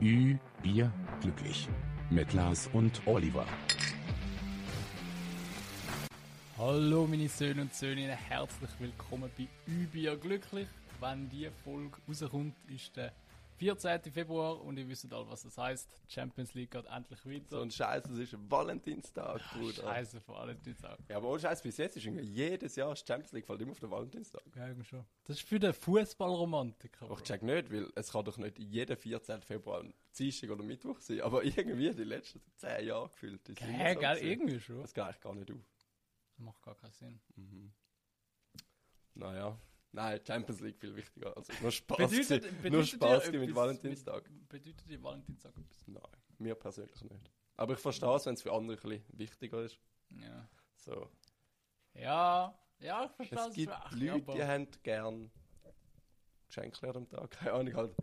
Ü, Bier, glücklich. Mit Lars und Oliver. Hallo meine Söhne und Söhne, herzlich willkommen bei Übier glücklich. Wenn die Folge rauskommt, ist der 14. Februar und ihr wisst alle, was das heißt. Die Champions League geht endlich weiter. So ein Scheiß, es ist Valentinstag, Bruder. Scheiße, vor Valentinstag. Ja, aber ohne Scheiß, bis jetzt ist irgendwie jedes Jahr die Champions League fällt immer auf den Valentinstag. Ja, irgendwie schon. Das ist für den Fußballromantiker. Ich check nicht, weil es kann doch nicht jeden 14. Februar Dienstag oder Mittwoch sein, aber irgendwie die letzten 10 Jahre gefühlt. immer Hä, so gell, irgendwie schon. Das geht eigentlich gar nicht auf. Das macht gar keinen Sinn. Naja. Nein, Champions League viel wichtiger. Also nur Spaß. Bedeutet- bedeutet nur Spaß mit Valentinstag. Mit, bedeutet dir Valentinstag etwas? Nein, mir persönlich nicht. Aber ich verstehe es, wenn es für andere ein bisschen wichtiger ist. Ja. So. Ja, ja, ich verstehe Es gibt ach, Leute, aber- die haben gern Geschenke dem Tag. Keine Ahnung, halt.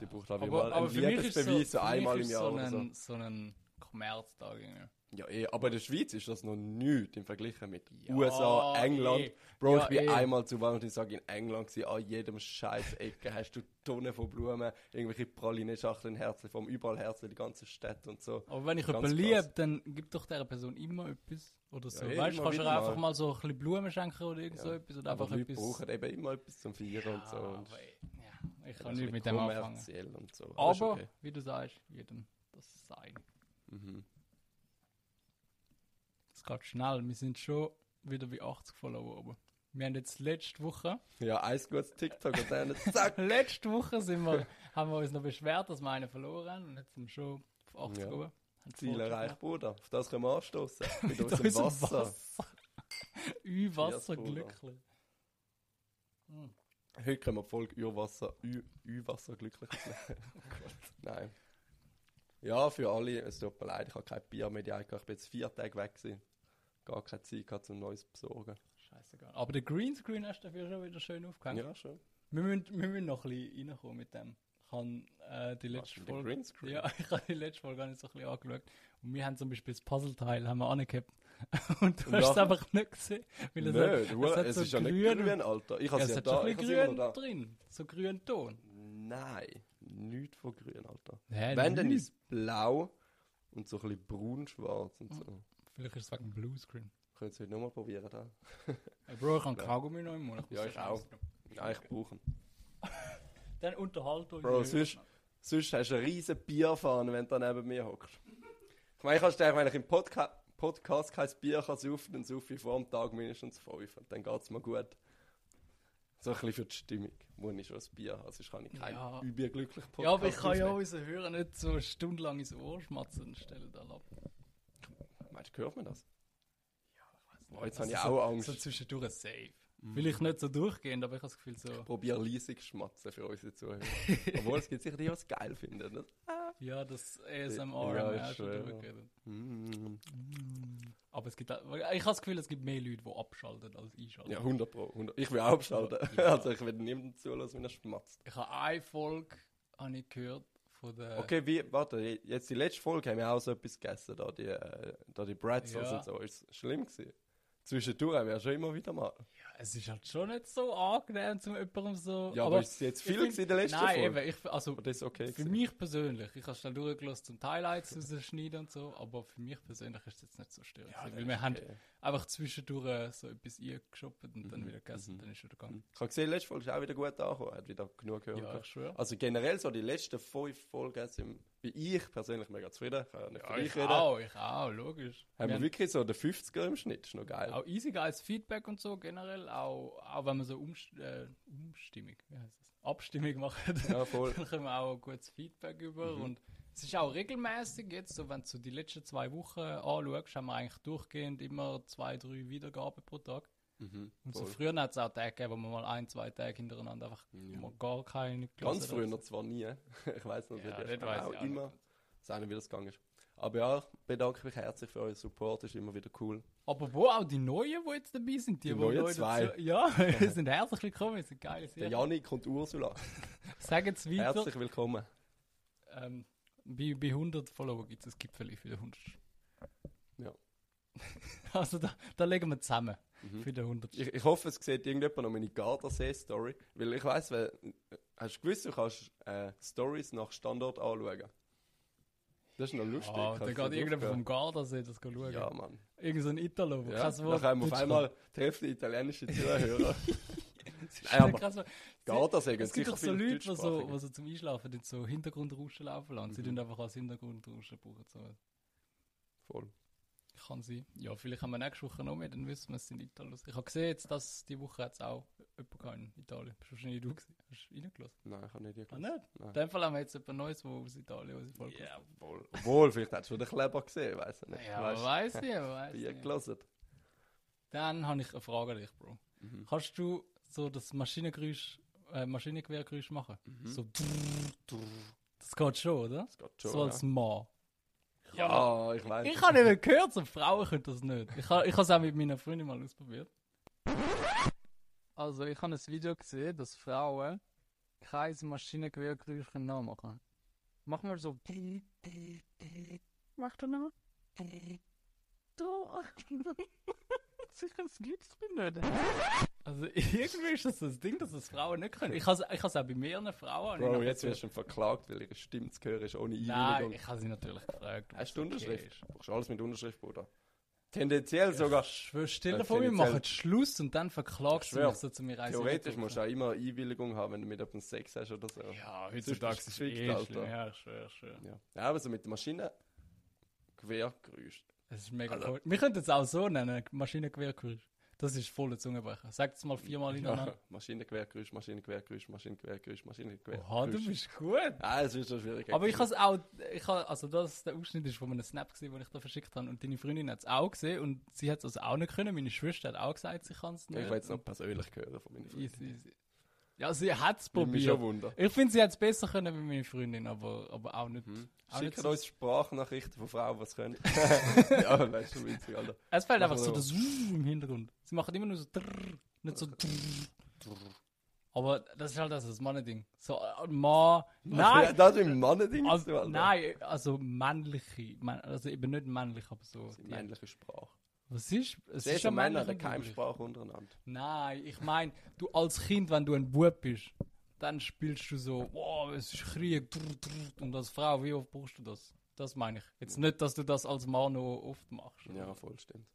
Die braucht halt aber, mal aber einen Liebesbeweis, so einmal im Jahr so oder so. ein, so ein Kommerztag. irgendwie. Ja, eh, aber in der Schweiz ist das noch nichts im Vergleich mit Ja, USA, England. eh. Bro, Ja, ich bin eh. einmal zu Valentinstag in England gewesen. An jedem scheiß Ecke hast du Tonnen von Blumen, irgendwelche Praline-Schachteln, Herzen vom überall Herzen, die ganze Stadt und so. Aber wenn ich Ganz jemanden liebe, dann gibt doch dieser Person immer etwas. Oder so. eh, weißt du, kannst du einfach mal. so ein bisschen Blumen schenken oder irgend so etwas. Oder aber einfach Leute etwas. brauchen eben immer etwas zum Feiern und so. Ja, Und aber, ey, ja, ich kann nicht mit dem anfangen. so. ist Aber, okay. wie du sagst, jedem das sein. Mhm. Es geht schnell. Wir sind schon wieder bei 80 Follower oben. Wir haben jetzt letzte Woche, Ja, eins gutes TikTok und dann zack. letzte Woche sind wir, haben wir uns noch beschwert, dass wir einen verloren haben. Und jetzt sind wir schon auf 80 Ja. oben. Ziel erreicht, Bruder. Auf das können wir anstoßen. Mit Mit unserem Wasser. Ü Wasser Yes, Bruder. glücklich. Heute können wir die Folge Ü, Ü-Wasser glücklich machen. Oh Nein. Ja, für alle, es tut mir leid, ich habe kein Bier mehr. Ich bin jetzt vier Tage weg gewesen. Gar keine Zeit gehabt, um Neues zu besorgen. Scheißegal. Aber den Greenscreen hast du dafür schon wieder schön aufgehängt. Ja, schon. Wir, müssen, wir müssen noch ein bisschen reinkommen mit dem. Ich habe äh, die letzte dem Folge. Ja, ich habe die letzte Folge gar nicht so ein bisschen angeschaut. Und wir haben zum Beispiel das Puzzleteil haben wir angehabt. Und du Und hast es ja. einfach nicht gesehen. Weil es, Nö, hat, du, es, hat es so ist ja nicht grün, grün, Alter. Ich Ja, habe es ja hat da, schon ein bisschen grün drin. So grün Ton. Nein, nichts von grün, Alter. Hä, Wenn, dann nichts? ist es blau und so ein bisschen braun-schwarz und so. Vielleicht ist es wegen Bluescreen. Könnt ihr es heute nochmal probieren, da? Hey Bro, ich habe Kaugummi noch im Mund. Ja, ich auch. Ja, ich brauche ihn. Dann unterhalt euch. Bro, sonst, sonst hast du eine riesen Bierfahne, wenn du neben mir hockst. Ich meine, ich kannst dir, wenn ich im Podca Podcast kein Bier kann saufen, dann saufe ich vor dem Tag mindestens fünf. Und dann geht es mir gut. So ein bisschen für die Stimmung. Muss ich schon ein Bier haben, sonst kann ich keinen Ja. überglücklichen Podcast Ja, aber ich kann ja unseren Hörern nicht so stundenlang ins Ohr schmatzen. Stellen da ab. Meinst du, hört man das? Boah, jetzt habe ich auch Angst. So zwischendurch safe. Vielleicht nicht so durchgehend, aber ich habe das Gefühl so. Probier leisig schmatzen für unsere Zuhörer. Obwohl, es gibt sicher die, die es geil finden. Ne? Ja, das ASMR Ja, ich auch schon schwöre. drüber geredet. Mm. Aber es gibt auch, ich habe das Gefühl, es gibt mehr Leute, die abschalten als einschalten. Ja, 100 Pro. 100. Ich will auch abschalten. Ja. Also ich will niemandem zulassen, wenn er schmatzt. Ich habe eine Folge habe ich gehört von der. Okay, wie, warte, jetzt die letzte Folge haben wir auch so etwas gegessen, da die, äh, da die Breadsauce Ja. und so. Ist schlimm gewesen? Zwischendurch ja schon immer wieder mal. Ja, es ist halt schon nicht so angenehm, zum jemandem so. Ja, aber ist es jetzt viel find- in der letzten Nein, Folge? eben, ich, also Aber das ist okay für gewesen. mich persönlich, ich habe schnell durchgelassen zum Highlights rausschneiden und so, aber für mich persönlich ist es jetzt nicht so störend. Ja, weil wir ist haben okay. einfach zwischendurch äh, so etwas eingeshoppt und Mhm, dann wieder gegessen, dann ist wieder gegangen. Ich habe gesehen, die letzte Folge ist auch wieder gut angekommen. Hat wieder genug gehört. Ja, ich schwöre. Also generell so die letzten fünf Folgen sind, bin ich persönlich mega zufrieden. Kann ja ich reden. auch, ich auch, logisch. Haben wir haben wirklich so den 50er im Schnitt. Ist noch geil. auch easy geiles Feedback und so generell, auch, auch wenn wir so Umst äh, Umstimmung, wie heißt das? Abstimmung machen, Ja, voll. Mhm. dann können wir auch gutes Feedback über und es ist auch regelmäßig jetzt, so wenn du so die letzten zwei Wochen anschaust, haben wir eigentlich durchgehend immer zwei, drei Wiedergaben pro Tag. Mhm, Und so früher hat es auch Tage gegeben, wo wir mal ein, zwei Tage hintereinander einfach mal gar keine Ganz früher noch zwar nie. Ich weiß noch, wie Ja, das weiss auch ich auch immer. nicht. Sagen, wie das gegangen ist. Aber ja, ich bedanke mich herzlich für euren Support, ist immer wieder cool. Aber wo auch die Neuen, die jetzt dabei sind, die, Die neuen neu zwei. dazu- Ja, wir sind herzlich willkommen, wir sind geile Der. Janik und Ursula. Sagen es weiter. Herzlich willkommen. Ähm, bei, bei 100 Follower gibt es ein Gipfel für den 100. Ja. Also da, da legen wir zusammen Mhm. für den 100. Ich, ich hoffe, es sieht irgendjemand noch meine Gardasee-Story. Weil ich weiss, weil, hast du gewusst, du kannst äh, Stories nach Standort anschauen. Das ist noch lustig. Ah, da geht irgendjemand vom Gardasee das schauen. Ja, Mann. Irgend so ein Italo, der Ja, kein dann Wort haben wir auf einmal die Hälfte italienische Zuhörer. Nein, aber Gardasee Es gibt doch so Leute, die so, so zum Einschlafen die so Hintergrundrauschen laufen lassen. Sie Mhm. tun einfach als Hintergrundrauschen brauchen. So. Voll. Kann sein. Ja, vielleicht haben wir nächste Woche noch mehr, dann wissen wir, es sind Italos. Ich habe gesehen, jetzt, dass die Woche jetzt auch jemand gehabt in Italien. Bist du wahrscheinlich du gewesen? Hast du reingelassen? Nein, ich habe nicht Ah, gehört. nicht? Nein. In dem Fall haben wir jetzt jemand Neues, der aus Italien, ich voll Ja, wohl. Obwohl, vielleicht hättest du den Kleber gesehen, weiss ich nicht. Ja, Weißt weiss ich, weiss ich. gelesen. Dann habe ich eine Frage an dich, Bro. Mhm. Kannst du so das Maschinengeräusch, äh, Maschinengewehrgeräusch machen? Mhm. So Das geht schon, oder? Das geht schon. so als Mann. Ja. ja, ich weiß. Ich habe eben gehört, so Frauen können das nicht. Ich habe ich es auch mit meiner Freundin mal ausprobiert. Also, ich habe ein Video gesehen, dass Frauen kein Maschinengewehrgeräusch nachmachen können. Mach mal so. Mach du noch? Du. Sicher, das glückst du nicht. Also, irgendwie ist das so ein Ding, dass das Frauen nicht können. Ich habe es auch bei mehreren Frauen. Bro, jetzt wirst du verklagt, weil ihre Stimme zu hören ist ohne Nein, Einwilligung. ich habe sie natürlich gefragt. Hast du okay Unterschrift? ist. Du brauchst alles mit Unterschrift, Bruder. Tendenziell sogar. Ich schwör, stell Äh, dir vor, wir machen Schluss und dann verklagst du mich so zu mir reisen. Theoretisch musst du auch immer Einwilligung haben, wenn du mit jemandem Sex hast oder so. Ja, heutzutage ist es eh Alter. schlimm. Ja, ich schwör. Ja, ja aber so mit der Maschine. Quergeräusch. Es ist mega Also- cool. Wir könnten es auch so nennen, Maschinengewehrgeräusch. Das ist voller Zungenbrecher. Sag es mal viermal hintereinander. Ja, Maschinenquergeräusch, Maschinenquergeräusch, Maschinenquergeräusch, Maschinenquergeräusch. Oha, du bist gut. Ah, es ist schon schwierig. Aber ich habe es auch, ich habe, also das, der Ausschnitt ist von einem Snap gesehen, den ich da verschickt habe und deine Freundin hat es auch gesehen und sie hat es also auch nicht können. Meine Schwester hat auch gesagt, sie kann es nicht. Ich will jetzt noch persönlich hören von meiner Freundin. Easy, easy. Ja, sie hat es probiert. Ich finde, sie hat es besser können wie meine Freundin, aber, aber auch nicht. Hm. Auch nicht so- uns Sprachnachrichten von Frauen, was können. ja, ist schon witzig, Alter. Es Machen einfach so das im Hintergrund. Sie machen immer nur so drrr, nicht so drrr. Aber das ist halt das, das Mannending. So, äh, Ma, nein, Das ist ein Mannending. also, nein, also männliche, man- also eben nicht männlich, aber so. Männliche Sprache. Was ist? Es ist ja Männer, der. Keimsprache untereinander. Nein, ich meine, du als Kind, wenn du ein Bub bist, dann spielst du so, wow, es ist Krieg, drrr, drrr, und als Frau, wie oft brauchst du das? Das meine ich. Jetzt nicht, dass du das als Mann noch oft machst. Ja, voll stimmt.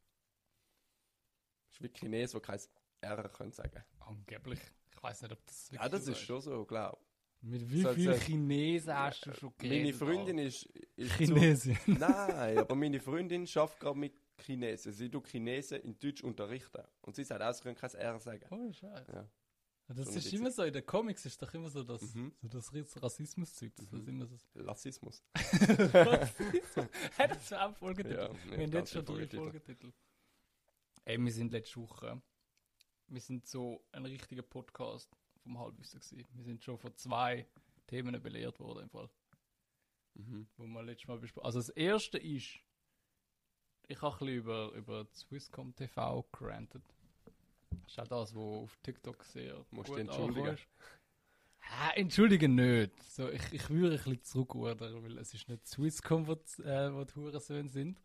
Das ist wie Chinesen, die kein R können sagen. Angeblich. Ich weiß nicht, ob das Ja, das ist schon so, glaube Mit wie So- vielen so- Chinesen hast du schon Meine geredet? Freundin ist. ist Alter? zu- Chinesin. Nein, aber meine Freundin schafft gerade mit Chinesen. Sie tut Chinesen in Deutsch unterrichten. Und sie sagt auch, sie können kein R sagen. Oh, Scheiße. Ja. Das Schon ist immer so, in den Comics ist doch immer so das, Mhm. so das Rassismus-Zeug. Das ist immer so. Lassismus. Rassismus. Hey, das wäre auch Folgetitel. Ja, wir haben jetzt schon drei Folgetitel. Folgetitel. Ey, wir sind letzte Woche. Wir sind so ein richtiger Podcast vom Halbwissen gewesen. Wir sind schon von zwei Themen belehrt worden im Fall. Mhm. wo wir letztes Mal besprochen Also das erste ist, ich habe ein bisschen über, über Swisscom TV gerantet. Das ist auch das, was auf TikTok sehr Musst gut entschuldigen. Ha, entschuldigen nicht. So, ich, ich würde ein bisschen zurückrudern, weil es ist nicht Swisscom, wo, die, äh, wo die Hurensöhne sind,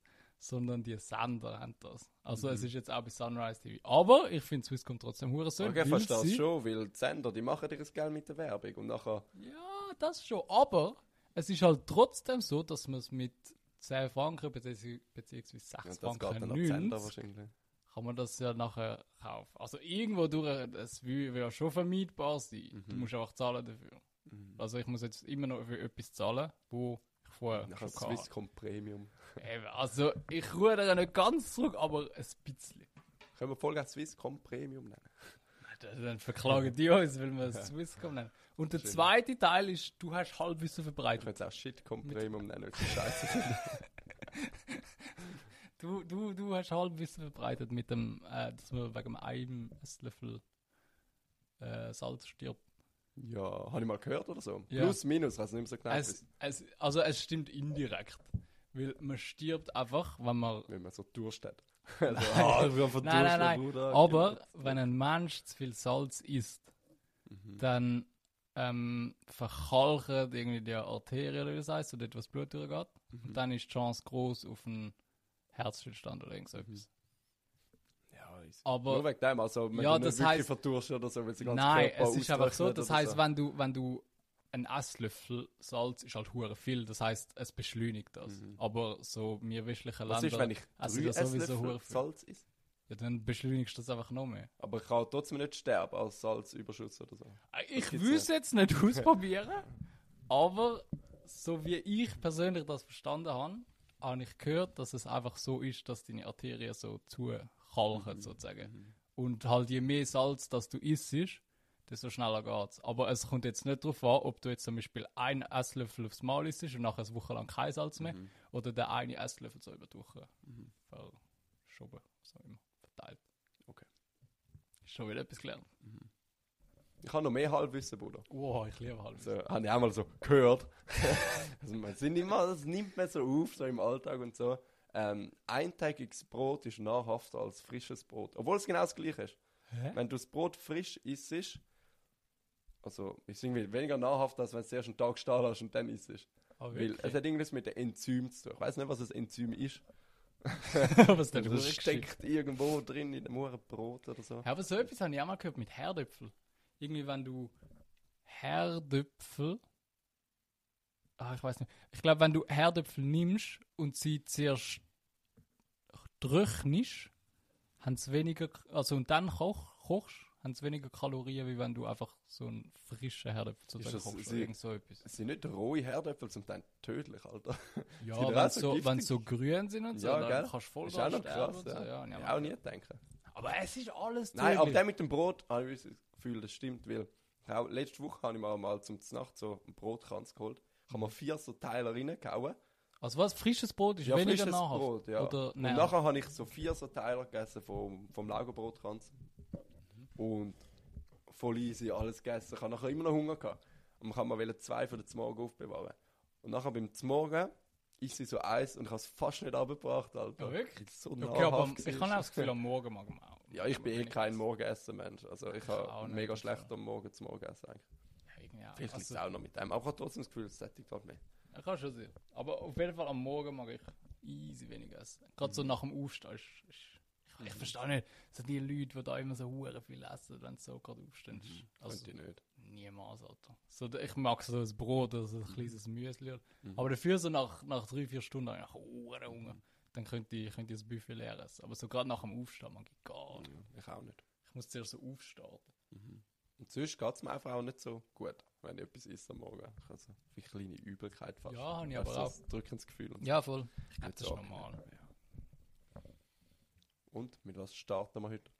sondern die Sender haben das. Also Mhm. es ist jetzt auch bei Sunrise TV. Aber ich finde Swisscom trotzdem Hurensöhne. Okay, weil verstehe sie- es schon, weil die Sender, die machen dir das Geld mit der Werbung und nachher... Ja, das schon. Aber es ist halt trotzdem so, dass man es mit 10 Franken beziehungsweise 6 Ja, das Franken dann an die Sender 90 wahrscheinlich. kann man das ja nachher kaufen. Also irgendwo durch, es will ja schon vermeidbar sein. Du Mhm. musst einfach zahlen dafür. Mhm. Also ich muss jetzt immer noch für etwas zahlen, wo vorher Nachher schon hatte. Swisscom Premium. Eben, Also ich rudere nicht ganz zurück, aber ein bisschen. Können wir Folge Swisscom Premium nennen? Dann verklagen die uns, weil wir es Swisscom nennen. Und der Schön. zweite Teil ist, du hast Halbwissen Ich verbreitet. könnte es auch Shitcom Premium nennen, weil ich scheiße. Du, du, du hast Halbwissen verbreitet mit dem, äh, dass man wegen einem Esslöffel äh, Salz stirbt. Ja, habe ich mal gehört oder so? Ja. Plus, minus, also nicht mehr so genau. Es, es, also es stimmt indirekt. Weil man stirbt einfach, wenn man... Wenn man so Durst hat. Also, Nein. ich bin von Nein, nein, nein. Bruder. Aber wenn ein Mensch zu viel Salz isst, Mhm. dann ähm, verkalken irgendwie die Arterie oder wie das heißt, oder etwas Blut durchgeht. Mhm. Und dann ist die Chance groß auf einen Herzstillstand oder irgend so etwas. Ja, ist Aber Nur wegen dem, also wenn Ja, du das nicht wirklich heisst- verdurst oder so, weil der ganze Nein, Körper es ist einfach so, das heißt, so. wenn du, wenn du ein Esslöffel Salz ist halt hure viel. Das heißt, es beschleunigt das. Aber so wir westlichen Mhm. Was Länder ist, wenn ich drei das sowieso Esslöffel hure viel. Salz esse? Ja, dann beschleunigst du das einfach noch mehr. Aber ich kann trotzdem nicht sterben als Salzüberschuss oder so. Ich gibt's will es jetzt nicht ausprobieren, aber so wie ich persönlich das verstanden habe, habe ich gehört, dass es einfach so ist, dass deine Arterien so zukalken, sozusagen. Und halt je mehr Salz, das du isst, desto schneller geht's. Aber es kommt jetzt nicht darauf an, ob du jetzt zum Beispiel einen Esslöffel aufs Mal isst und nachher eine Woche lang kein Salz mehr, oder der eine Esslöffel so über die Woche verschoben, so immer verteilt. Okay. Schon wieder etwas gelernt. Ich habe noch mehr Halbwissen, Bruder. Wow, ich liebe Halbwissen. So, habe ich auch mal so gehört. also man sind immer, das nimmt man so auf, so im Alltag und so. Ähm, eintägiges Brot ist nahrhafter als frisches Brot. Obwohl es genau das gleiche ist. Hä? Wenn du das Brot frisch isst, also ist irgendwie weniger nahrhaft, als wenn du zuerst einen Tag stehen lässt und dann isst. Ah, Weil es hat irgendwas mit den Enzymen zu tun. Ich weiß nicht, was das Enzym ist. Was der Das steckt irgendwo drin in dem Brot oder so. Ja, aber so etwas habe ich auch mal gehört mit Herdöpfel. Irgendwie, wenn du Herdöpfel. Ah, ich weiß nicht. Ich glaube, wenn du Herdöpfel nimmst und sie zuerst trocknest, haben sie weniger. Also und dann koch, kochst, haben sie weniger Kalorien, wie wenn du einfach so einen frischen Herdöpfel das- kochst. sie- Oder irgend so etwas. Es sind nicht rohe Herdöpfel, zum Teil tödlich, Alter. Ja, wenn sie so so, grün sind und so, Ja, dann gell? kannst du voll ist auch noch krass. so. Ja. Ja, Ja, ich auch auch nie denken. Aber es ist alles Nein, aber tödlich. der mit dem Brot habe ich das Gefühl, das stimmt, weil auch, letzte Woche habe ich mir mal zum Nacht so einen Brotkranz geholt. Habe mir vier so Teile reingehauen. Also was? Frisches Brot ist Ja, weniger frisches nahrhaft? Brot, ja. Oder und nachher habe ich so vier so Teile gegessen vom, vom Laugerbrotkranz. Und voll easy, alles gegessen. Ich habe nachher immer noch Hunger gehabt. Und ich habe mir zwei für den Morgen aufbewahren. Und nachher beim Morgen ist sie so eins und ich habe es fast nicht abgebracht, Alter. Ja, wirklich? So Okay, aber ich habe auch das Gefühl, am Morgen mag man auch. Ja, ich bin eh kein essen. Morgenessen-Mensch. Also ich habe mega also. schlecht am Morgen zum Morgenessen eigentlich. Ja, irgendwie auch. Vielleicht liegt es Also, auch noch mit dem. Aber ich habe trotzdem das Gefühl, es sättigt halt mehr. Kann schon sehen. Aber auf jeden Fall am Morgen mag ich easy wenig essen. Gerade so Mhm. nach dem Aufstehen ist, ist ich, ich verstehe nicht, so die Leute, die da immer so hure viel essen, wenn sie so gerade aufstehen. Also, Könnte ich nicht. niemals, Alter. So, ich mag so ein Brot oder so ein kleines Müsli. Mhm. Aber dafür so nach, nach drei, vier Stunden habe ich hure Hunger. Dann könnte ich, könnte ich das Buffet leer essen. Aber so gerade nach dem Aufstehen mag ich gar nicht. Ich auch nicht. Ich muss zuerst so aufstarten. Und sonst geht es mir einfach auch nicht so gut, wenn ich etwas esse am Morgen. Ich habe so eine kleine Übelkeit fast. Ja, habe ich aber auch. so ein drückendes Gefühl. Und. Ja, voll. Ich glaube, das ist normal. ja. und mit was starten wir heute?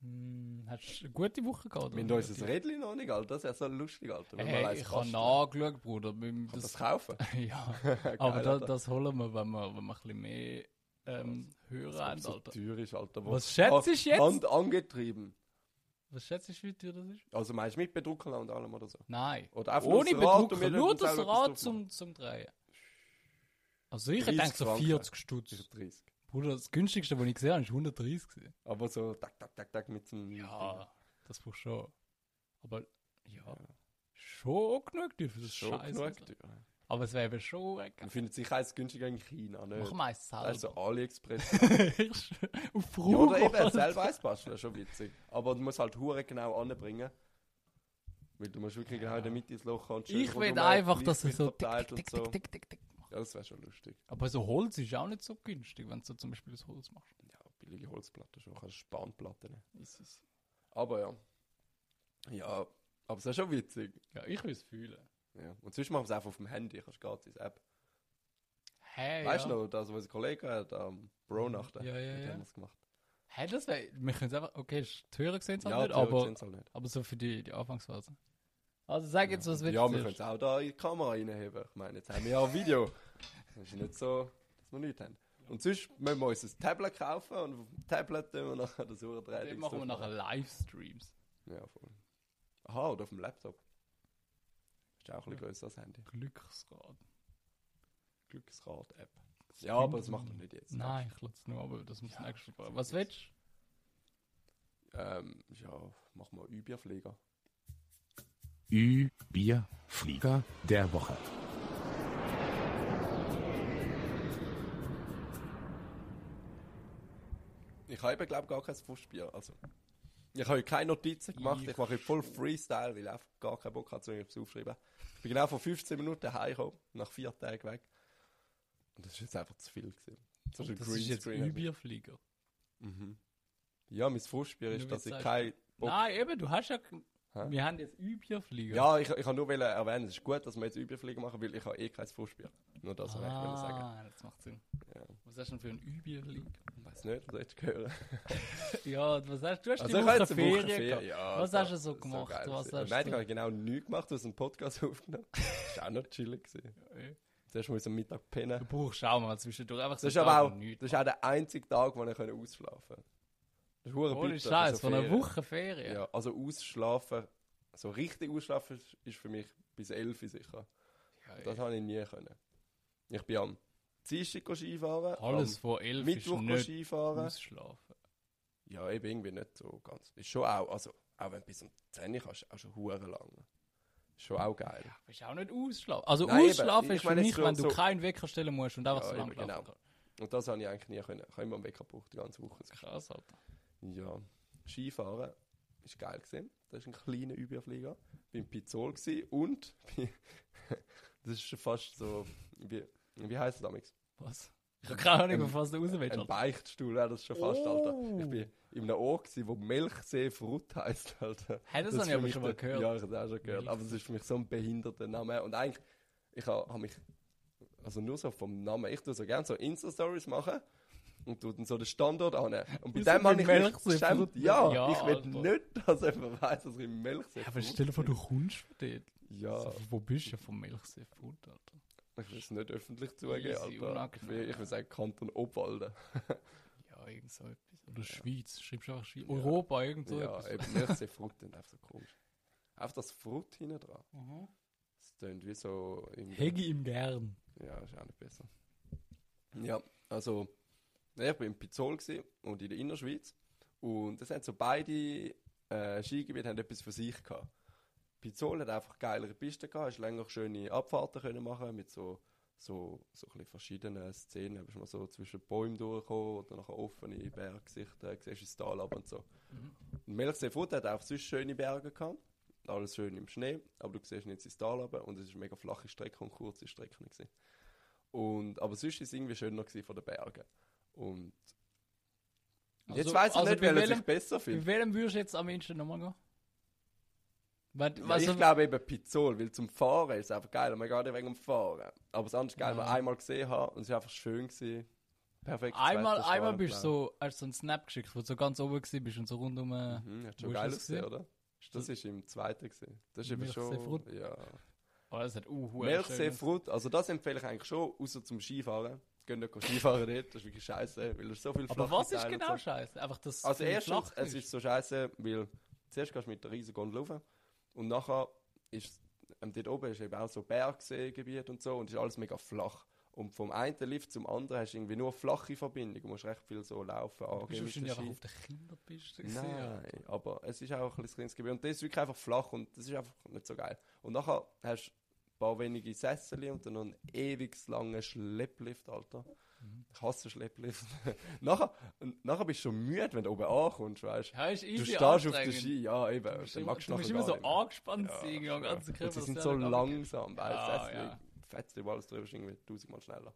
Hm, hast du eine gute Woche gehabt? Wir haben unser Rädchen noch nicht, Alter. Das ist ja so lustig, Alter. Hey, ich habe nachgeschaut, Bruder. Kann das Das, kaufen? ja, aber Geil, da, Alter. das holen wir, wenn wir, wenn wir ein bisschen mehr ähm, haben, ob so Alter. teuer ist, Alter. Was schätzt du jetzt? Hand angetrieben. Was schätzt du, wie teuer das ist? Also meinst du mit Bedrucker und allem oder so? Nein. Oder einfach Ohne nur das Rad und Bedrucker, nur das Rad zum, zum Drehen. Also ich 30 denke so Franken. 40 machen. Stutz. 30. Bruder, das günstigste, was ich gesehen habe, ist 130 gewesen. Aber so tak, tak, tak, tak mit so einem. Ja, das brauchst du schon. Aber ja, schon genug für das schon Scheiß. genug teuer. Aber es wäre eben schon. Man findet sich eins günstiger in China, nicht? Mach meins Das ist so selber. AliExpress. Auf ja, Ruhe. oder eben selber eins basteln, schon witzig. Aber du musst halt hure genau anbringen. Weil du musst wirklich genau in der Mitte ins Loch und Ich will einfach, dass es so tick, tick, tick, tick, tick, tick. Ja, das wäre schon lustig. Aber so Holz ist auch nicht so günstig, wenn du zum Beispiel das Holz machst. Ja, billige Holzplatten schon, kannst Spanplatten nehmen. Ist es. Aber ja. Ja, aber es ist schon witzig. Ja, ich will es fühlen. Ja. Und sonst machen wir es einfach auf dem Handy, kannst gratis App. Hey, Weißt du ja. noch, das, was unser Kollege hat, am Bro-Nachten, Ja, ja, mit ja. haben wir es gemacht. Hey, das wäre. Wir können es einfach. Okay, ist- die Hörer sehen es halt Ja, nicht, aber, halt nicht. aber so für die, die Anfangsphase. Also sag jetzt, was willst Ja, du wir können es auch da in die Kamera reinheben. Ich meine, jetzt haben wir ja ein Video. Das ist nicht so, dass wir nichts haben. Und sonst müssen wir uns ein Tablet kaufen und auf dem Tablet tun wir nachher das Dann Uhrendreh. machen wir nachher Livestreams. Ja, voll. Aha, oder auf dem Laptop. Ist auch ein bisschen größer als Handy. Glücksrad. Glücksrad-App. Ja, aber das macht man nicht jetzt. Nein, ich lasse es nur, aber das muss nächstes Mal. Was willst Ähm, ja, machen wir Überflieger. Ü, Bier, Flieger der Woche. Ich habe glaube gar kein Fußbier. Also, Ich habe keine Notizen gemacht, Ich- ich mache voll Freestyle, weil ich einfach gar keinen Bock hatte, so etwas aufschreiben. Ich bin genau vor 15 Minuten heimgekommen, nach vier Tagen weg. Und das ist jetzt einfach zu viel gewesen. So ein Das ist jetzt. Überflieger. Mhm. Ja, mein Frustbier ist, dass ich kein Bock... Nein, eben, du hast ja. Hä? Wir haben jetzt Überflieger. Ja, ich, ich kann nur erwähnen, es ist gut, dass wir jetzt Überfliegen machen, weil ich habe eh kein Frustbier. Nur das wollte ich wollte sagen. Ah, das macht Sinn. Ja. Was hast du denn für ein Überflieger? Ich weiß nicht, was hättest du gehört. Ja, was hast du? Du hast Also die ich habe Woche Ferien Ferien. Ja, Was das- hast du so das gemacht? geil Was hast Nein, du- ich habe genau nichts gemacht, du hast einen Podcast aufgenommen. Das war auch noch chillig. Gewesen. Ja. Zuerst muss ich am Mittag Du pennen. brauchst auch mal zwischendurch einfach so Das ist aber auch, das ist auch der einzige Tag, wo ich ausschlafen konnte. Das ist Ohne bitter Scheiß, so von einer. Woche Ferien. Ja, also ausschlafen, so richtig ausschlafen ist- für mich bis 11 Uhr sicher. Ja, Das ja. habe ich nie können. Ich bin am Dienstag Skifahren, Alles vor elf Mittwoch ist nicht Skifahren. ausschlafen. Ja, eben irgendwie nicht so ganz. Ist schon auch, also, auch wenn du bis um 10 Uhr kannst, auch schon hure lang. Ist schon auch geil. Ja, ist auch nicht ausschlafen. Also Nein, eben. ausschlafen Ich ist für mich, wenn du so- keinen Wecker stellen musst und einfach Ja, so lange eben, genau. Und das habe ich eigentlich nie können. Ich habe immer einen Wecker gebraucht, die ganze Woche. Krass, Alter. Ja, Skifahren ist geil gesehen. Das ist ein kleiner Überflieger. Beim Pizzol gsi und das ist schon fast so wie wie heißt es damals? Was? Ich habe keine Ahnung, Ein- was du raus willst. Ein. Beichtstuhl das schon fast, Oh. Alter. Ich bin in einem Ort gsi, wo Melchsee Frut heisst, Alter. Hey, das ist habe ich aber schon mal gehört. Ja, ich habe das auch schon gehört. Aber es ist für mich so ein behinderter Name. Und eigentlich, ich habe hab mich, also nur so vom Namen, ich tue so gerne so Insta-Stories machen und tue dann so den Standort an. Und bei Raus dem habe ich mich gestemmt, ja, Ja, ich will Alter. nicht, dass jemand weiss, dass ich in Melchsee Ja, aber stell dir vor, du kommst von dort. Ja, Also, wo bist du ja vom Milchsee Food, Alter? ich will es nicht öffentlich zugeben, Alter. Ich unangenehm. will, ich will sagen Kanton Obwalden. Ja, irgend so etwas. Oder Schweiz. Schreibst du einfach Schweiz. Europa, irgend so ja, etwas. eben Melchsee Frut klingt einfach so komisch. Einfach das Frut hinten dran. Mhm. Das tönt wie so... Im Hegi im Gern. Ja, ist auch nicht besser. Ja, also, ja, ich war im Pizzol gewesen und in der Innerschweiz. Und das haben so beide äh, Skigebiete haben etwas für sich gehabt. Pizzol hat einfach geilere Pisten gehabt, hast länger schöne Abfahrten können machen mit so, so, so ein verschiedenen Szenen. Du bist mal so zwischen Bäumen durchgekommen oder nachher offene Bergsichten, siehst ins Tal ab und so. Mhm. Und Melchsee-Furt hat auch sonst schöne Berge gehabt. Alles schön im Schnee, aber du siehst nicht ins Tal runter und es ist eine mega flache Strecke und kurze Strecken gewesen. Und, aber sonst war es irgendwie schöner von den Bergen. Und Also- jetzt weiß ich also nicht, bei wer welchem- sich besser Bei fühlt. welchem würdest du jetzt am ehesten nochmal gehen? Weil, Ja, also, ich glaube eben Pizzol, weil zum Fahren ist es einfach geil, man geht wegen dem Fahren. Aber das andere geil, Ja. weil ich einmal gesehen habe und es war einfach schön gewesen. Perfekt. einmal, einmal bist du so, hast so einen Snap geschickt, wo du so ganz oben gewesen bist und so rundum. Äh, Mhm, hat Wo schon geil gewesen? oder? Das ist im zweiten gesehen. Das ist eben schon. Ja. oh, das hat uh, schön Frut, also das empfehle ich eigentlich schon, außer zum Skifahren. Geht nicht Skifahren dort, das ist wirklich scheiße, weil es so viel Aber was ist genau so. scheiße? Einfach das. Also erstens, es ist so scheiße, weil zuerst gehst du mit der riesen Gondel rauf und nachher ist ähm, dort oben ist eben auch so Bergseegebiet und so und ist alles mega flach. Und vom einen Lift zum anderen hast du irgendwie nur flache Verbindung. Du musst recht viel so laufen, Du bist wahrscheinlich einfach Ski. auf der Kinderpiste gewesen, ja. Nein, aber es ist auch ein bisschen kleines Gebiet. Und das ist wirklich einfach flach und das ist einfach nicht so geil. Und nachher hast paar wenige Sessel und dann noch einen ewig langen Schlepplift, Alter. Mhm. Ich hasse Schlepplift. nachher, nachher bist du schon müde, wenn du oben ankommst, weißt Ja, ist du. stehst auf der. Ski, ja eben. Du bist immer, du bist immer so angespannt Ja, am ja. ganzen Körper. Und sie sind so langsam, weil das Sessel, ja. fetzt über alles drüber, ist irgendwie tausendmal schneller.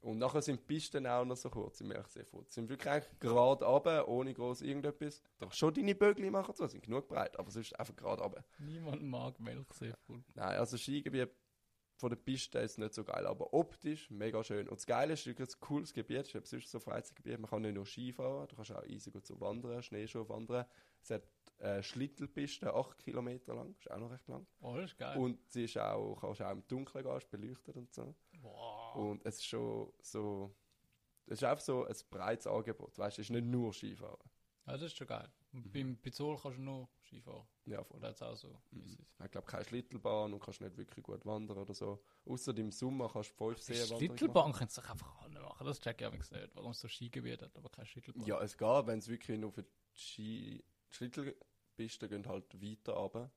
Und nachher sind die Pisten auch noch so kurz im Melchseefurt. Sie sind wirklich eigentlich gerade runter, ohne groß irgendetwas. Kannst schon deine Bögli machen, so, sind genug breit, aber sonst einfach gerade runter. Niemand mag Melchsee. Nein, also Skigebiet von der Piste ist nicht so geil, aber optisch mega schön. Und das Geile ist, ist ein cooles Gebiet, es ist sonst so ein Freizeitgebiet, man kann nicht nur Ski fahren, du kannst auch easy gut so wandern, Schneeschuh wandern. Es hat äh, Schlittelpiste, 8 Kilometer lang, ist auch noch recht lang. Oh, das ist geil. Und sie ist auch, kannst auch im Dunkeln gehen, ist beleuchtet und so. wow. Und es ist schon so, es ist einfach so ein breites Angebot, weißt du, es ist nicht nur Skifahren. Ja, das ist schon geil. Und Mhm. beim Pizzol kannst du nur Skifahren. Ja, voll. Oder jetzt auch so. Mhm. Ich glaube, keine Schlittelbahn und kannst nicht wirklich gut wandern oder so. Außer im Sommer kannst du fünf Die Seen Schlittelbahn kannst du einfach alle machen. Das check ich auch nicht, warum es so Skigebiet hat, aber keine Schlittelbahn. Ja, es geht, wenn es wirklich nur für die Ski Schlittelpisten gehen halt weiter runter.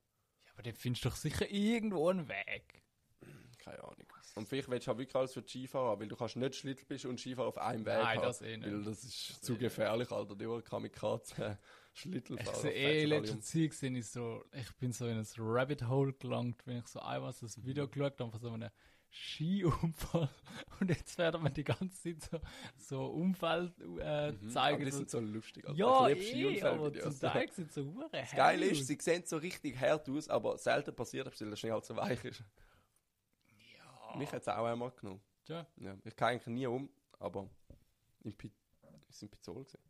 Ja, aber dann findest du doch sicher irgendwo einen Weg. Keine Ahnung. Und vielleicht willst du halt wirklich alles für die Skifahrer, weil du kannst nicht Schlittel bist und Skifahrer auf einem Weg Nein, haben. das eh nicht. Weil das ist Das zu eh gefährlich, Alter. Die Uhr Kamikaze Schlittelfahrer. Ich sehe eh, um. Zeit sehe ich so, ich bin so in ein Rabbit Hole gelangt, wenn ich so einmal so ein Video geschaut habe von so einem Skiunfall und jetzt werden mir die ganze Zeit so, so Unfall äh, Mhm. zeigen. Aber die sind so lustig. Alter. ja, ich eh, aber zum Teil sind so hure Das Geile ist, sie sehen so richtig hart aus, aber selten passiert weil der Schnee halt so weich ist. Ja. Mich hat es auch einmal genommen. Tja. Ja, ich kann eigentlich nie um, aber im Pi ist im Pizzol gesehen.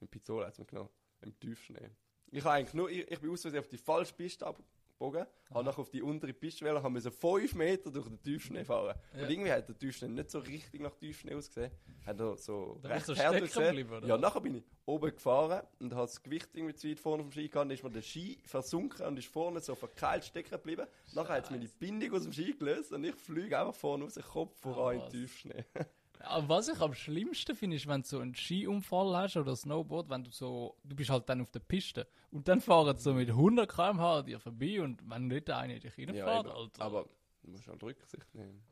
Im Pizzol hat es mich genommen. Im Tiefschnee. Ich habe eigentlich nur, ich, ich bin aus auf die falsche Piste abgebogen, habe nachher auf die untere Piste wählen, habe müssen 5 Meter durch den Tiefschnee fahren. Ja. Und irgendwie hat der Tiefschnee nicht so richtig nach Tiefschnee ausgesehen. Hat er so Da recht ausgesehen. geblieben, oder? Ja, nachher bin ich oben gefahren und habe das Gewicht irgendwie zu weit vorne vom Ski gehabt, dann ist mir der Ski versunken und ist vorne so verkeilt stecken geblieben. Nachher hat es meine Bindung aus dem Ski gelöst und ich fliege einfach vorne raus, Kopf voran in was? den Tiefschnee. Was ich am schlimmsten finde, ist, wenn du so einen Skiunfall hast oder Snowboard, wenn du so, du bist halt dann auf der Piste und dann fahren sie so mit 100 km/h dir vorbei und wenn nicht der eine dich reinfährt, eben. Alter. aber du musst halt Rücksicht nehmen.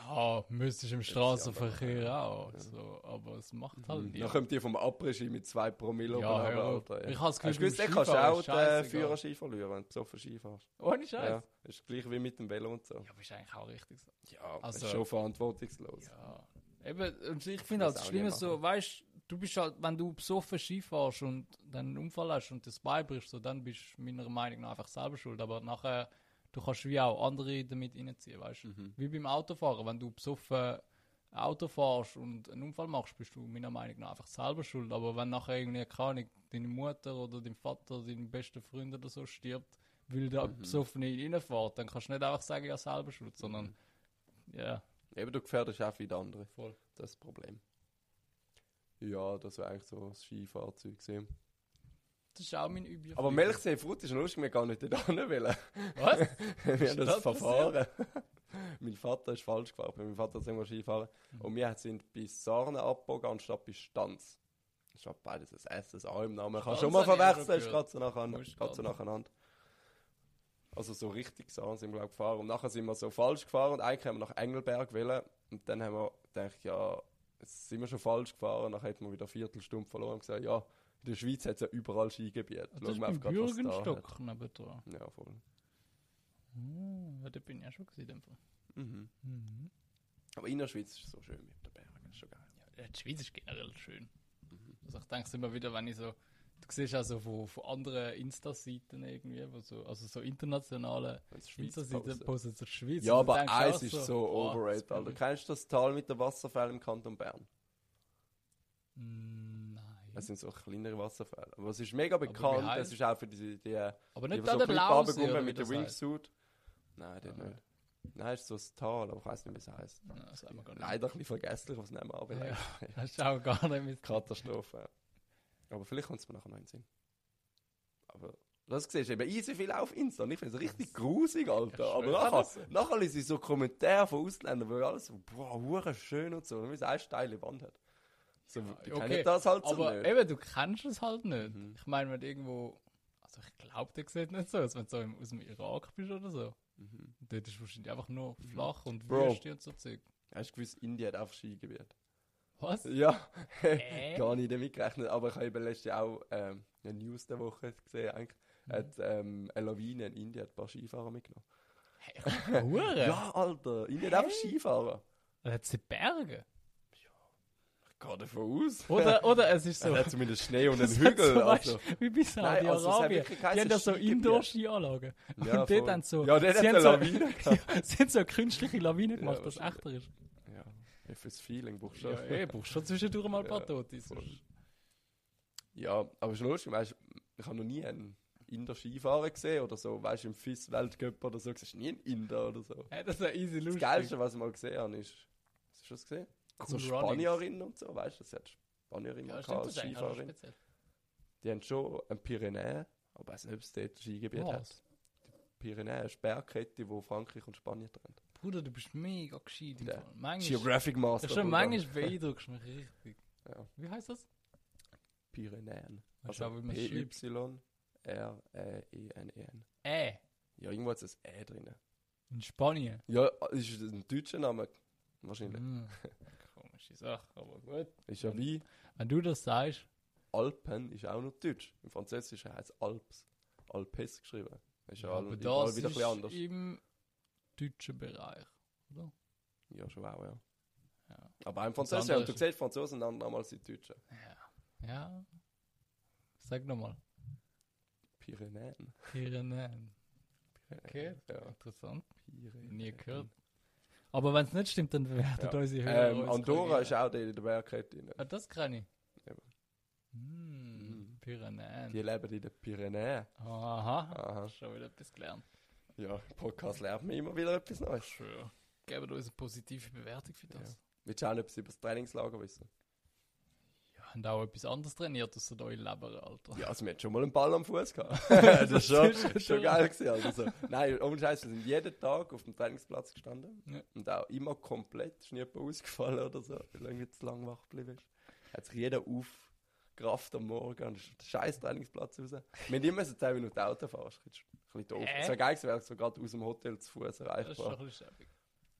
ja, müsstest im Straßenverkehr ja auch. So, aber es macht halt Dann niemand. kommt die vom Après-Ski mit 2 Promille Ja, ja. Alter. Ich habe das Gefühl, du dann kannst auch den. Führerschein verlieren, wenn du besoffen Ski fährst. Ohne Scheiß. Ja, ist gleich wie mit dem Velo und so. Ja, aber ist eigentlich auch richtig so. Ja, Also- ist schon verantwortungslos. Ja. Eben, und ich finde halt Das Schlimme so, weißt du, bist halt, wenn du besoffen Ski fährst und dann einen Unfall hast und das Bein brichst, so, dann bist du meiner Meinung nach einfach selber schuld. Aber nachher, du kannst wie auch andere damit reinziehen, weißt du? Mhm. Wie beim Autofahren, wenn du besoffen Auto fährst und einen Unfall machst, bist du meiner Meinung nach einfach selber schuld. Aber wenn nachher irgendwie, keine Ahnung, deine Mutter oder dein Vater, oder dein bester Freund oder so stirbt, weil der Mhm. besoffen in reinfährt, dann kannst du nicht einfach sagen, ja, selber schuld, sondern, ja, Eben, du gefährdest auch viele andere. voll. Das ist das Problem. Ja, das wäre eigentlich so das Skifahrzeug gewesen. Das ist auch mein Übel. Aber Melchsee Frut ist lustig, wir gar nicht dort hin wollen. Was? wir haben das das verfahren. mein Vater ist falsch gefahren. Mein Vater hat irgendwo Skifahren. Und wir sind bis Sarne abgebogen anstatt bis Stanz. Das ist halt beides ein S, ein A im Namen. Kannst Stanz schon mal habe verwechseln, ist gerade so nacheinander. Wo ist Gerade so Stanz? nacheinander. Also so richtig sind wir glaub, gefahren. Und nachher sind wir so falsch gefahren und eigentlich haben wir nach Engelberg wollen. Und dann haben wir gedacht, ja, jetzt sind wir schon falsch gefahren. Dann hätten wir wieder eine Viertelstunde verloren und gesagt, ja, in der Schweiz hat es ja überall Skigebiete. Das Schauen ist da Bürgenstock nebendran. hat. Ja, voll. Hm, ja, da bin ich ja schon gesehen. in dem Fall. Mhm. Mhm. Aber in der Schweiz ist es so schön mit den Bergen. Das ist schon geil. Ja, die Schweiz ist generell schön. Mhm. Also ich denke es immer wieder, wenn ich so, du siehst also von, von anderen Insta-Seiten irgendwie, wo so, also so internationale Insta-Seiten posten zur Schweiz. Ja, aber auch ist so boah, overrated, das Alter. Kennst du das Tal mit den Wasserfällen im Kanton Bern? ich- Mm, Nein. Es sind so kleinere Wasserfälle. Aber es ist mega bekannt. Es ist auch für diese, die, die, aber die nicht so der mit heisst. Wingsuit. Nein, das Ah. nicht. Nein, ist so ein Tal, aber ich weiß nicht, wie es heisst. Ja, nicht. Leider ein bisschen vergesslich, was nehmen wir aber Ja, das ist auch gar nicht mit. Katastrophe. Aber vielleicht kommt es mir nachher noch in den Sinn. Aber das siehst du eben easy viel auf Insta. Und ich finde es richtig grusig, Alter. Ja, aber nachher, Das- nachher lese ich so Kommentare von Ausländern, wo alles so, boah, schön und so. Und es eine steile Wand hat. So, die okay, das halt so Aber nicht. eben, du kennst es halt nicht. Mhm. Ich meine, wenn du irgendwo, also ich glaube, der sieht nicht so aus, wenn du so im, aus dem Irak bist oder so. Mhm. Und dort ist wahrscheinlich einfach nur flach und Bro. Wüste und so Zeug. Hast du gewusst, Indien hat auch Skigebiet? Was? Ja, Äh? gar nicht damit gerechnet. Aber ich habe eben letztes Jahr auch ähm, eine News der Woche gesehen. Eigentlich. Mhm. Hat, ähm, eine Lawine in Indien hat ein paar Skifahrer mitgenommen. Hey? Ja, Alter, Indien hat einfach Skifahrer. Oder hat sie Berge? Ich gehe davon aus. Oder, oder es ist so. Er hat zumindest Schnee und einen Hügel. so, weißt, also. wie bei also Saudi-Arabien. wirklich die haben ja so. Indoor-Skianlagen. Und Ja, dort voll. haben so. Ja, dort hat so, Lawine ja, sie haben so eine künstliche Lawine gemacht, Ja, dass es echter ist. Ja, ja, fürs Feeling brauchst du Ja, schon. eh, brauchst schon zwischendurch mal ein paar Ja, voll. Ja, aber es ist lustig, weißt, ich habe noch nie einen Inder Skifahrer gesehen oder so, weißt du, im FIS Weltcup oder so, siehst du nie einen Inder oder so. Hey, das ist ja easy Das lustig. Geilste, was ich mal gesehen habe, ist, hast du das gesehen? so Cool Spanierinnen und so, weißt du, das hat Spanierinnen Ja, ja, stimmt, als das Skifahrerin. Die haben schon ein Pyrenäen, aber ich weiß nicht, ob es dort Skigebiet hat. Was? Pyrenäen ist eine Bergkette, die Frankreich und Spanien trennt. Bruder, du bist mega gescheit. Ja. Manchmal, Geographic Master. ja, schon manchmal beeindruckst du mich richtig. Ja. Wie heißt das? Pyrenäen. Also man es schreibt? P-Y-R-E-I-N-E-N. Äh. Ja, irgendwo hat es ein E drin. In Spanien? Ja, ist ein deutscher Name. Wahrscheinlich. Hm. Komische Sache, aber gut. Ist ja wie Wenn du das sagst, Alpen, ist auch noch deutsch. Im Französischen heißt es Alps. Alpes geschrieben. Ist ja, aber alle- überall das wieder ein ist bisschen anders. im deutschen Bereich, oder? Ja, schon auch, ja. Ja. Aber Französischen, andere und du siehst Franzosen dann als die Deutschen. Ja. Ja. Sag nochmal. Pyrenäen. Pyrenäen. Okay, Ja. interessant. Pyrenäen. Nie gehört. Aber wenn es nicht stimmt, dann bewertet Ja. unsere Hörer Ähm, Andorra ist auch der in der Bergkette. Ah, das kann ich. Ja. Hm, Mhm. Pyrenäen. Die leben in den Pyrenäen. Aha. Aha. Schon wieder etwas gelernt. Ja, im Podcast lernt man immer wieder etwas Neues. Schön. Geben uns eine positive Bewertung für das. Willst du auch etwas über das Trainingslager wissen? Ja. Haben auch etwas anderes trainiert, außer eure Leber, Alter. Ja, also wir hatten schon mal einen Ball am Fuß gehabt. das ist schon, schon geil gewesen. Also. Nein, ohne Scheiß, wir sind jeden Tag auf dem Trainingsplatz gestanden. Ja. Und auch immer komplett, ist nie ausgefallen oder so, weil irgendwie zu lang wach geblieben ist. Hat sich jeder aufgerafft am Morgen scheiß Trainingsplatz raus. Wir haben immer so 10 Minuten Auto fahren, bisschen- doof. Äh? Es wäre geil gewesen, so gerade aus dem Hotel zu Fuß Das ist schon erreichbar. ein bisschen schäbig.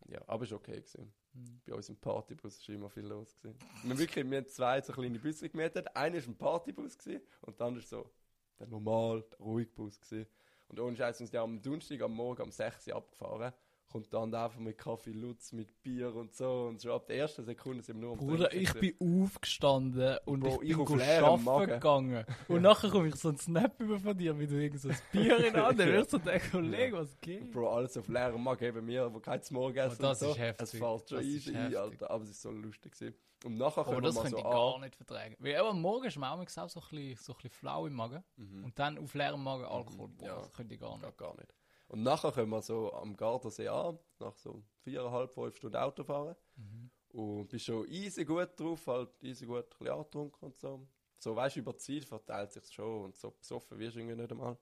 Ja, aber ist okay gewesen. Hm. Bei uns im Partybus war immer viel los. Gewesen. Wir, haben wirklich, wir haben zwei so kleine Busse gemietet. Einer war ein Partybus gewesen, und der andere so der normal, der ruhige Bus. Gewesen. Und ohne Scheiß sind wir am Donnerstag am Morgen um 6 Uhr abgefahren. Kommt dann einfach mit Kaffee Lutz, mit Bier und so. Und schon ab der ersten Sekunde sind wir nur am Bruder, Trinken ich bin aufgestanden und Bro, ich ich bin auf arbeiten gegangen. Und nachher komme ich so ein Snap über von dir, wie du irgend so ein Bier in der Hand hast. Ja. So denke, Kollege, was geht? Bro, alles auf leerem Magen eben mir, wo kein Morgen essen Oh, das so. ist heftig. Es fällt schon Das ein, heftig. Alter. Aber es ist so lustig gewesen. Und nachher Aber können das wir mal könnte so ich gar nicht vertragen. Weil eben am Morgen ist mir auch so ein bisschen, so ein bisschen flau im Magen. Mhm. Und dann auf leerem Magen Alkohol. Boah, Ja. das könnte ich gar Ja, nicht. gar nicht. Und nachher können wir so am Gardasee an, nach so viereinhalb, fünf Stunden Auto fahren. Mhm. Und bist schon easy gut drauf, halt easy gut, ein bisschen angetrunken und so. So, weißt du, über die Zeit verteilt sich schon und so besoffen wirst du irgendwie nicht einmal.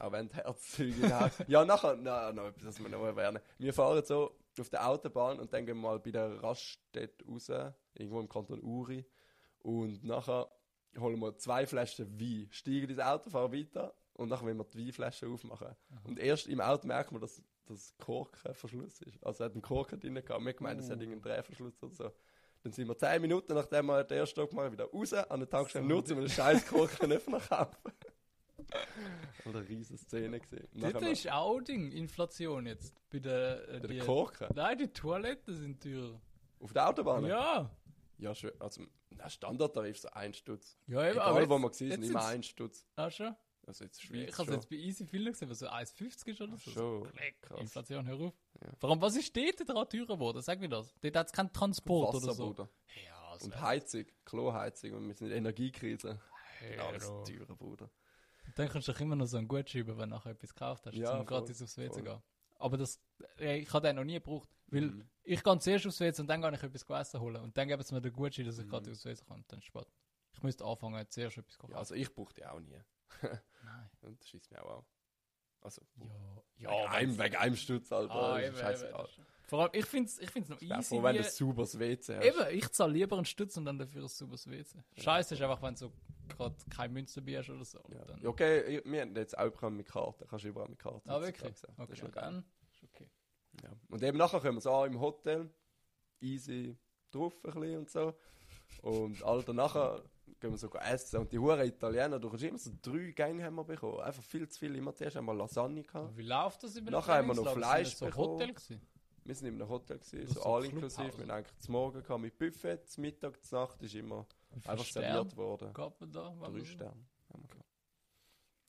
Auch wenn die Herzzüge hast. Ja, nachher, na, noch etwas, das wir noch erwähnen. Wir fahren so auf der Autobahn und dann gehen wir mal bei der Raststätte raus, irgendwo im Kanton Uri. Und nachher holen wir zwei Flaschen Wein, steigen ins Auto, fahren weiter und nachher wollen wir die Weinflasche aufmachen. Und erst im Auto merkt man, dass das Korkenverschluss ist. Also hat einen Korken drin gehabt. Wir gemeint, es hat irgendeinen Drehverschluss oder so. Dann sind wir 10 Minuten, nachdem wir den ersten Stopp machen, wieder raus an den Tankstelle, nur um einen scheiß Korkenöffner kaufen. Eine riesige Szene gesehen. Das ist auch Ding, Inflation jetzt. Bei der, äh, der die, Korken Nein, die Toiletten sind teurer. auf der Autobahn. Ja. Ja, schön. Also, der Standardtarif ist so ein Stutz. Ja, eben. Egal, wo wir jetzt- gesehen jetzt immer ein Stutz. Ah, schon? Also jetzt Ich Schweiz habe jetzt bei Easy viel gesehen, was so 1,50 ist oder so. schon. Leck, Krass. Inflation, hör auf. Ja. Warum, was ist dort dran teurer geworden? Sag mir das. Dort hat es keinen Transport oder so. Wasserbruder. Ja, das Und Heizung, Kloheizung und wir sind in Energiekrise. Hör Alles auf. teurer, Bruder. Dann kannst du doch immer noch so einen Gutschein über, wenn du nachher etwas gekauft hast, Ja, um gratis aufs WC voll. gehen. Aber das, ich habe den noch nie gebraucht. Weil Mhm. ich gehe zuerst aufs WC und dann gehe ich etwas zu essen holen. Und dann geben sie mir den Gutschein, dass ich Mhm. gratis aufs WC kann. Dann ist spät. Ich müsste anfangen, zuerst etwas zu Ja, kaufen. also ich brauche die auch nie. Nein. Und das schießt mir auch an. Also, Ja, wegen, einem, wegen einem Stutz, Alter. Ah, eben, scheißegal. Vor allem, ich finde es ich find's noch Ich easy. froh, wenn du ein sauberes WC hast. Eben, ich zahle lieber einen Stutz und dann dafür ein sauberes WC. Scheiße ist einfach, wenn du so gerade keine Münze dabei hast oder so. Ja. Dann, Ja, okay, wir haben jetzt auch mit Karte. Kannst du überall mit Karte. ah, wirklich? Okay, Das ist dann okay. Ja. Und eben nachher können wir so an im Hotel, easy drauf ein bisschen und so. Und Alter, nachher gehen wir so essen. Und die Huren Italiener, du kannst immer so drei Gänge haben wir bekommen. Einfach viel zu viel. Immer zuerst einmal Lasagne gehabt. Wie läuft das über Nachher haben wir noch? Fleisch so bekommen. Hotel gewesen? Wir sind in einem Hotel, gewesen, so all inklusiv. Wir haben eigentlich zum Morgen gehabt mit Buffet, zum Mittag, zur Nacht ist immer einfach Sterne serviert worden. gab man da? Drei Sterne haben wir gehabt.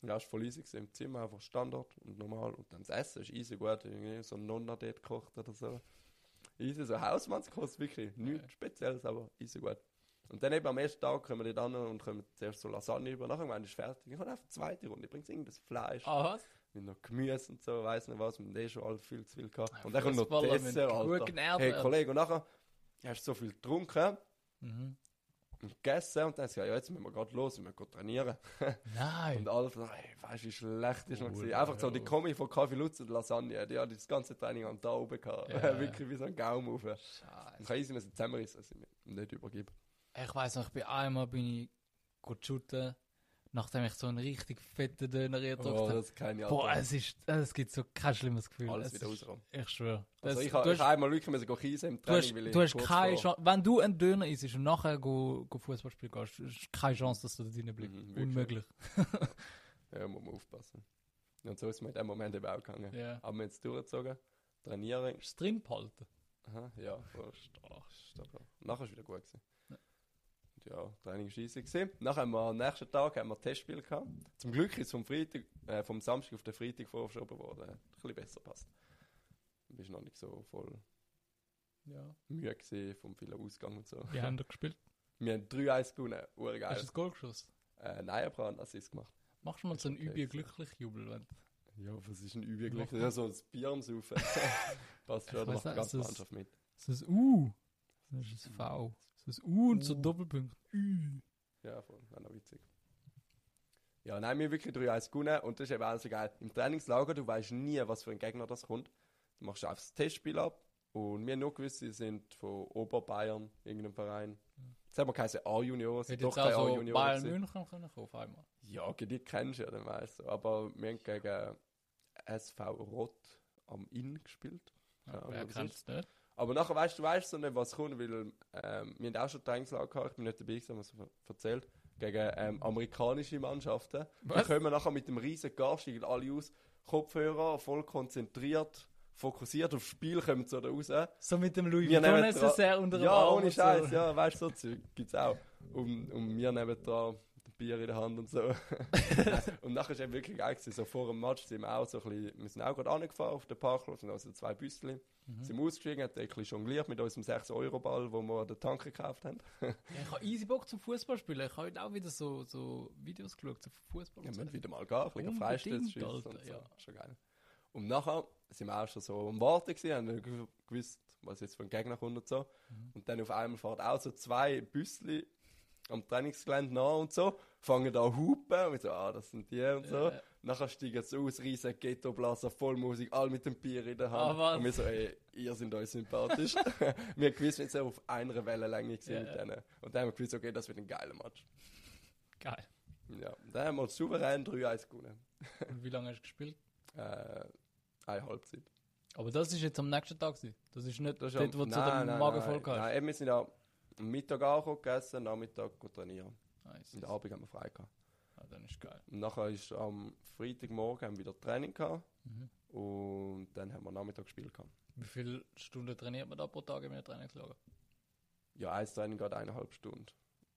Ja, es war voll easy gewesen, im Zimmer, einfach Standard und normal. Und dann das Essen ist easy gut, irgendwie so ein Nonna dort gekocht oder so. Easy, so Hausmannskost, wirklich. Nichts. Spezielles, aber easy gut. Und dann eben am ersten Tag kommen wir an und kommen zuerst so Lasagne über. Nachher meine ich fertig. Ich habe einfach eine zweite Runde. Ich bringe irgendein Fleisch. Ah, was? Mit noch Gemüse und so, weiß nicht was. Und eh schon all viel zu viel gehabt. Ja, Und dann kommt noch Dessert, gut Alter. Hey. Kollege, und nachher hast du so viel getrunken Mhm. und gegessen. Und dann gesagt, ja, jetzt müssen wir gerade los, wir müssen trainieren. Nein. Und alle so, hey, weißt du, wie schlecht ist noch Oh, gewesen? Einfach so die ja. Kombi von Kaffee Lutz und Lasagne, die hat das ganze Training am da oben gehabt. Ja. Wirklich wie so ein Gaum auf. Scheiße. kann easy müssen zusammenrissen, dass ich mich nicht übergebe. Ich weiß noch, ich bin einmal bin ich gut shooten. nachdem ich so einen richtig fetten Döner Oh, gedrückt habe. kann ich Boah, es ist, es gibt so kein schlimmes Gefühl. Alles Es wieder ist- rauskommen. Ich schwöre. Also Das- ich habe hast- einmal wirklich müssen Kiesen im Training, hast, weil ich du hast keine vor- Chance, wenn du einen Döner isst und nachher go, go Fußball spielen gehst, ist keine Chance, dass du da drinnen bleibst. Mhm. Unmöglich. Ja, muss man aufpassen. Und so ist mir in dem Moment eben auch gegangen. Ja. Haben wir jetzt durchgezogen, trainieren. Ist es drin behalten? Aha, ja, voll stark. Nachher es wieder gut. Gewesen. Ja. Training war easy. Gewesen. Nachher haben wir am nächsten Tag haben wir ein Testspiel gehabt. Zum Glück ist es vom, Freitag, äh, vom Samstag auf den Freitag vorgeschoben worden. Hat ein bisschen besser passt. Du bist noch nicht so voll Ja. müde gewesen, vom vielen Ausgang und so. Wie haben wir gespielt? Wir haben 3-1 gewonnen. Hast du Urgeil. das Goal geschossen? Äh, nein, aber einen Assist gemacht. Machst du mal so einen übel glücklich Jubel? Wenn Ja, was ist ein? Mach- Ja, so ein Bier am Saufen. Passt schon, da macht die ganze ist- Mannschaft mit. so ein U. Das ist ein V. So ein U und so U. Doppelpunkt. Ü. Ja, voll, wäre noch witzig. Ja, nein, wir haben wirklich 3-1 gewonnen und das ist eben auch so geil. Im Trainingslager, du weißt nie, was für ein Gegner das kommt. Du machst einfach das Testspiel ab und wir haben nur gewusst, sie sind von Oberbayern, irgendeinem Verein. Jetzt haben wir keine A-Junior, sind Hätte doch keine auch so A-Junior. Bayern gewesen. München können auf einmal. Ja, die kennst du ja, dann weißt du. Aber wir haben gegen SV Rot am Inn gespielt. Ja, Ja, wer kennt ist? es nicht? Aber nachher weißt du, weißt so nicht, was kommt, weil ähm, wir haben auch schon Trainingslager gehabt, ich bin nicht dabei, gewesen, es ver- erzählt, gegen ähm, amerikanische Mannschaften. Die Was? kommen nachher mit dem riesen Gas, steigen alle aus, Kopfhörer, voll konzentriert, fokussiert aufs Spiel, kommen so da raus. So mit dem Louis Vuitton necessaire unter Ja, ohne und so. Scheiß, ja, weißt du, so Zeug gibt's auch. Und, und wir nehmen da Bier in der Hand und so. und nachher ist es wirklich geil gewesen. So vor dem Match sind wir auch so ein bisschen, wir sind auch gerade angefahren auf den Parkplatz, sind also zwei Büsschen. Mhm. Sind ausgestiegen, haben ein bisschen jongliert mit unserem 6-Euro-Ball, wo wir an der Tanke gekauft haben. Ja, ich habe easy Bock zum Fußball spielen. Ich habe heute auch wieder so, so Videos geschaut zum Fußball. Ja, wir müssen wieder mal gehen, ein bisschen Alter, und so. ja. Schon geil. Und nachher sind wir auch schon so am Warten gewesen, haben gewusst, was jetzt für ein Gegner kommt und so. Mhm. Und dann auf einmal fahren auch so zwei Büssli am Trainingsgelände nach und so, fangen da an hupen und wir so, ah, das sind die und so. Ja. Nachher steigen sie aus, riesen Ghetto-Blaser, voll Musik, alle mit dem Bier in der Hand. Ah, und wir so, ey, ihr sind uns sympathisch. wir haben gewusst, wir sind auf einer Wellenlänge Ja, mit denen. Und dann haben wir gewusst, okay, das wird ein geiler Match. Geil. Ja, dann haben wir souverän 3-1 gewonnen. Und wie lange hast du gespielt? Äh, eine Halbzeit. Aber das ist jetzt am nächsten Tag. gewesen. Das ist nicht Das ist dort, am- wo du nein, den nein, Magen voll hast. Nein, eben, wir sind ja am Mittag angekommen, gegessen, Nachmittag gut trainieren. Nice. Und am Abend haben wir frei gehabt. Ah, dann ist geil. Und nachher ist am Freitagmorgen haben wir wieder Training gehabt. Mhm. Und dann haben wir Nachmittag gespielt gehabt. Wie viele Stunden trainiert man da pro Tag in einem Trainingslager? Ja, ein Training geht eineinhalb Stunden.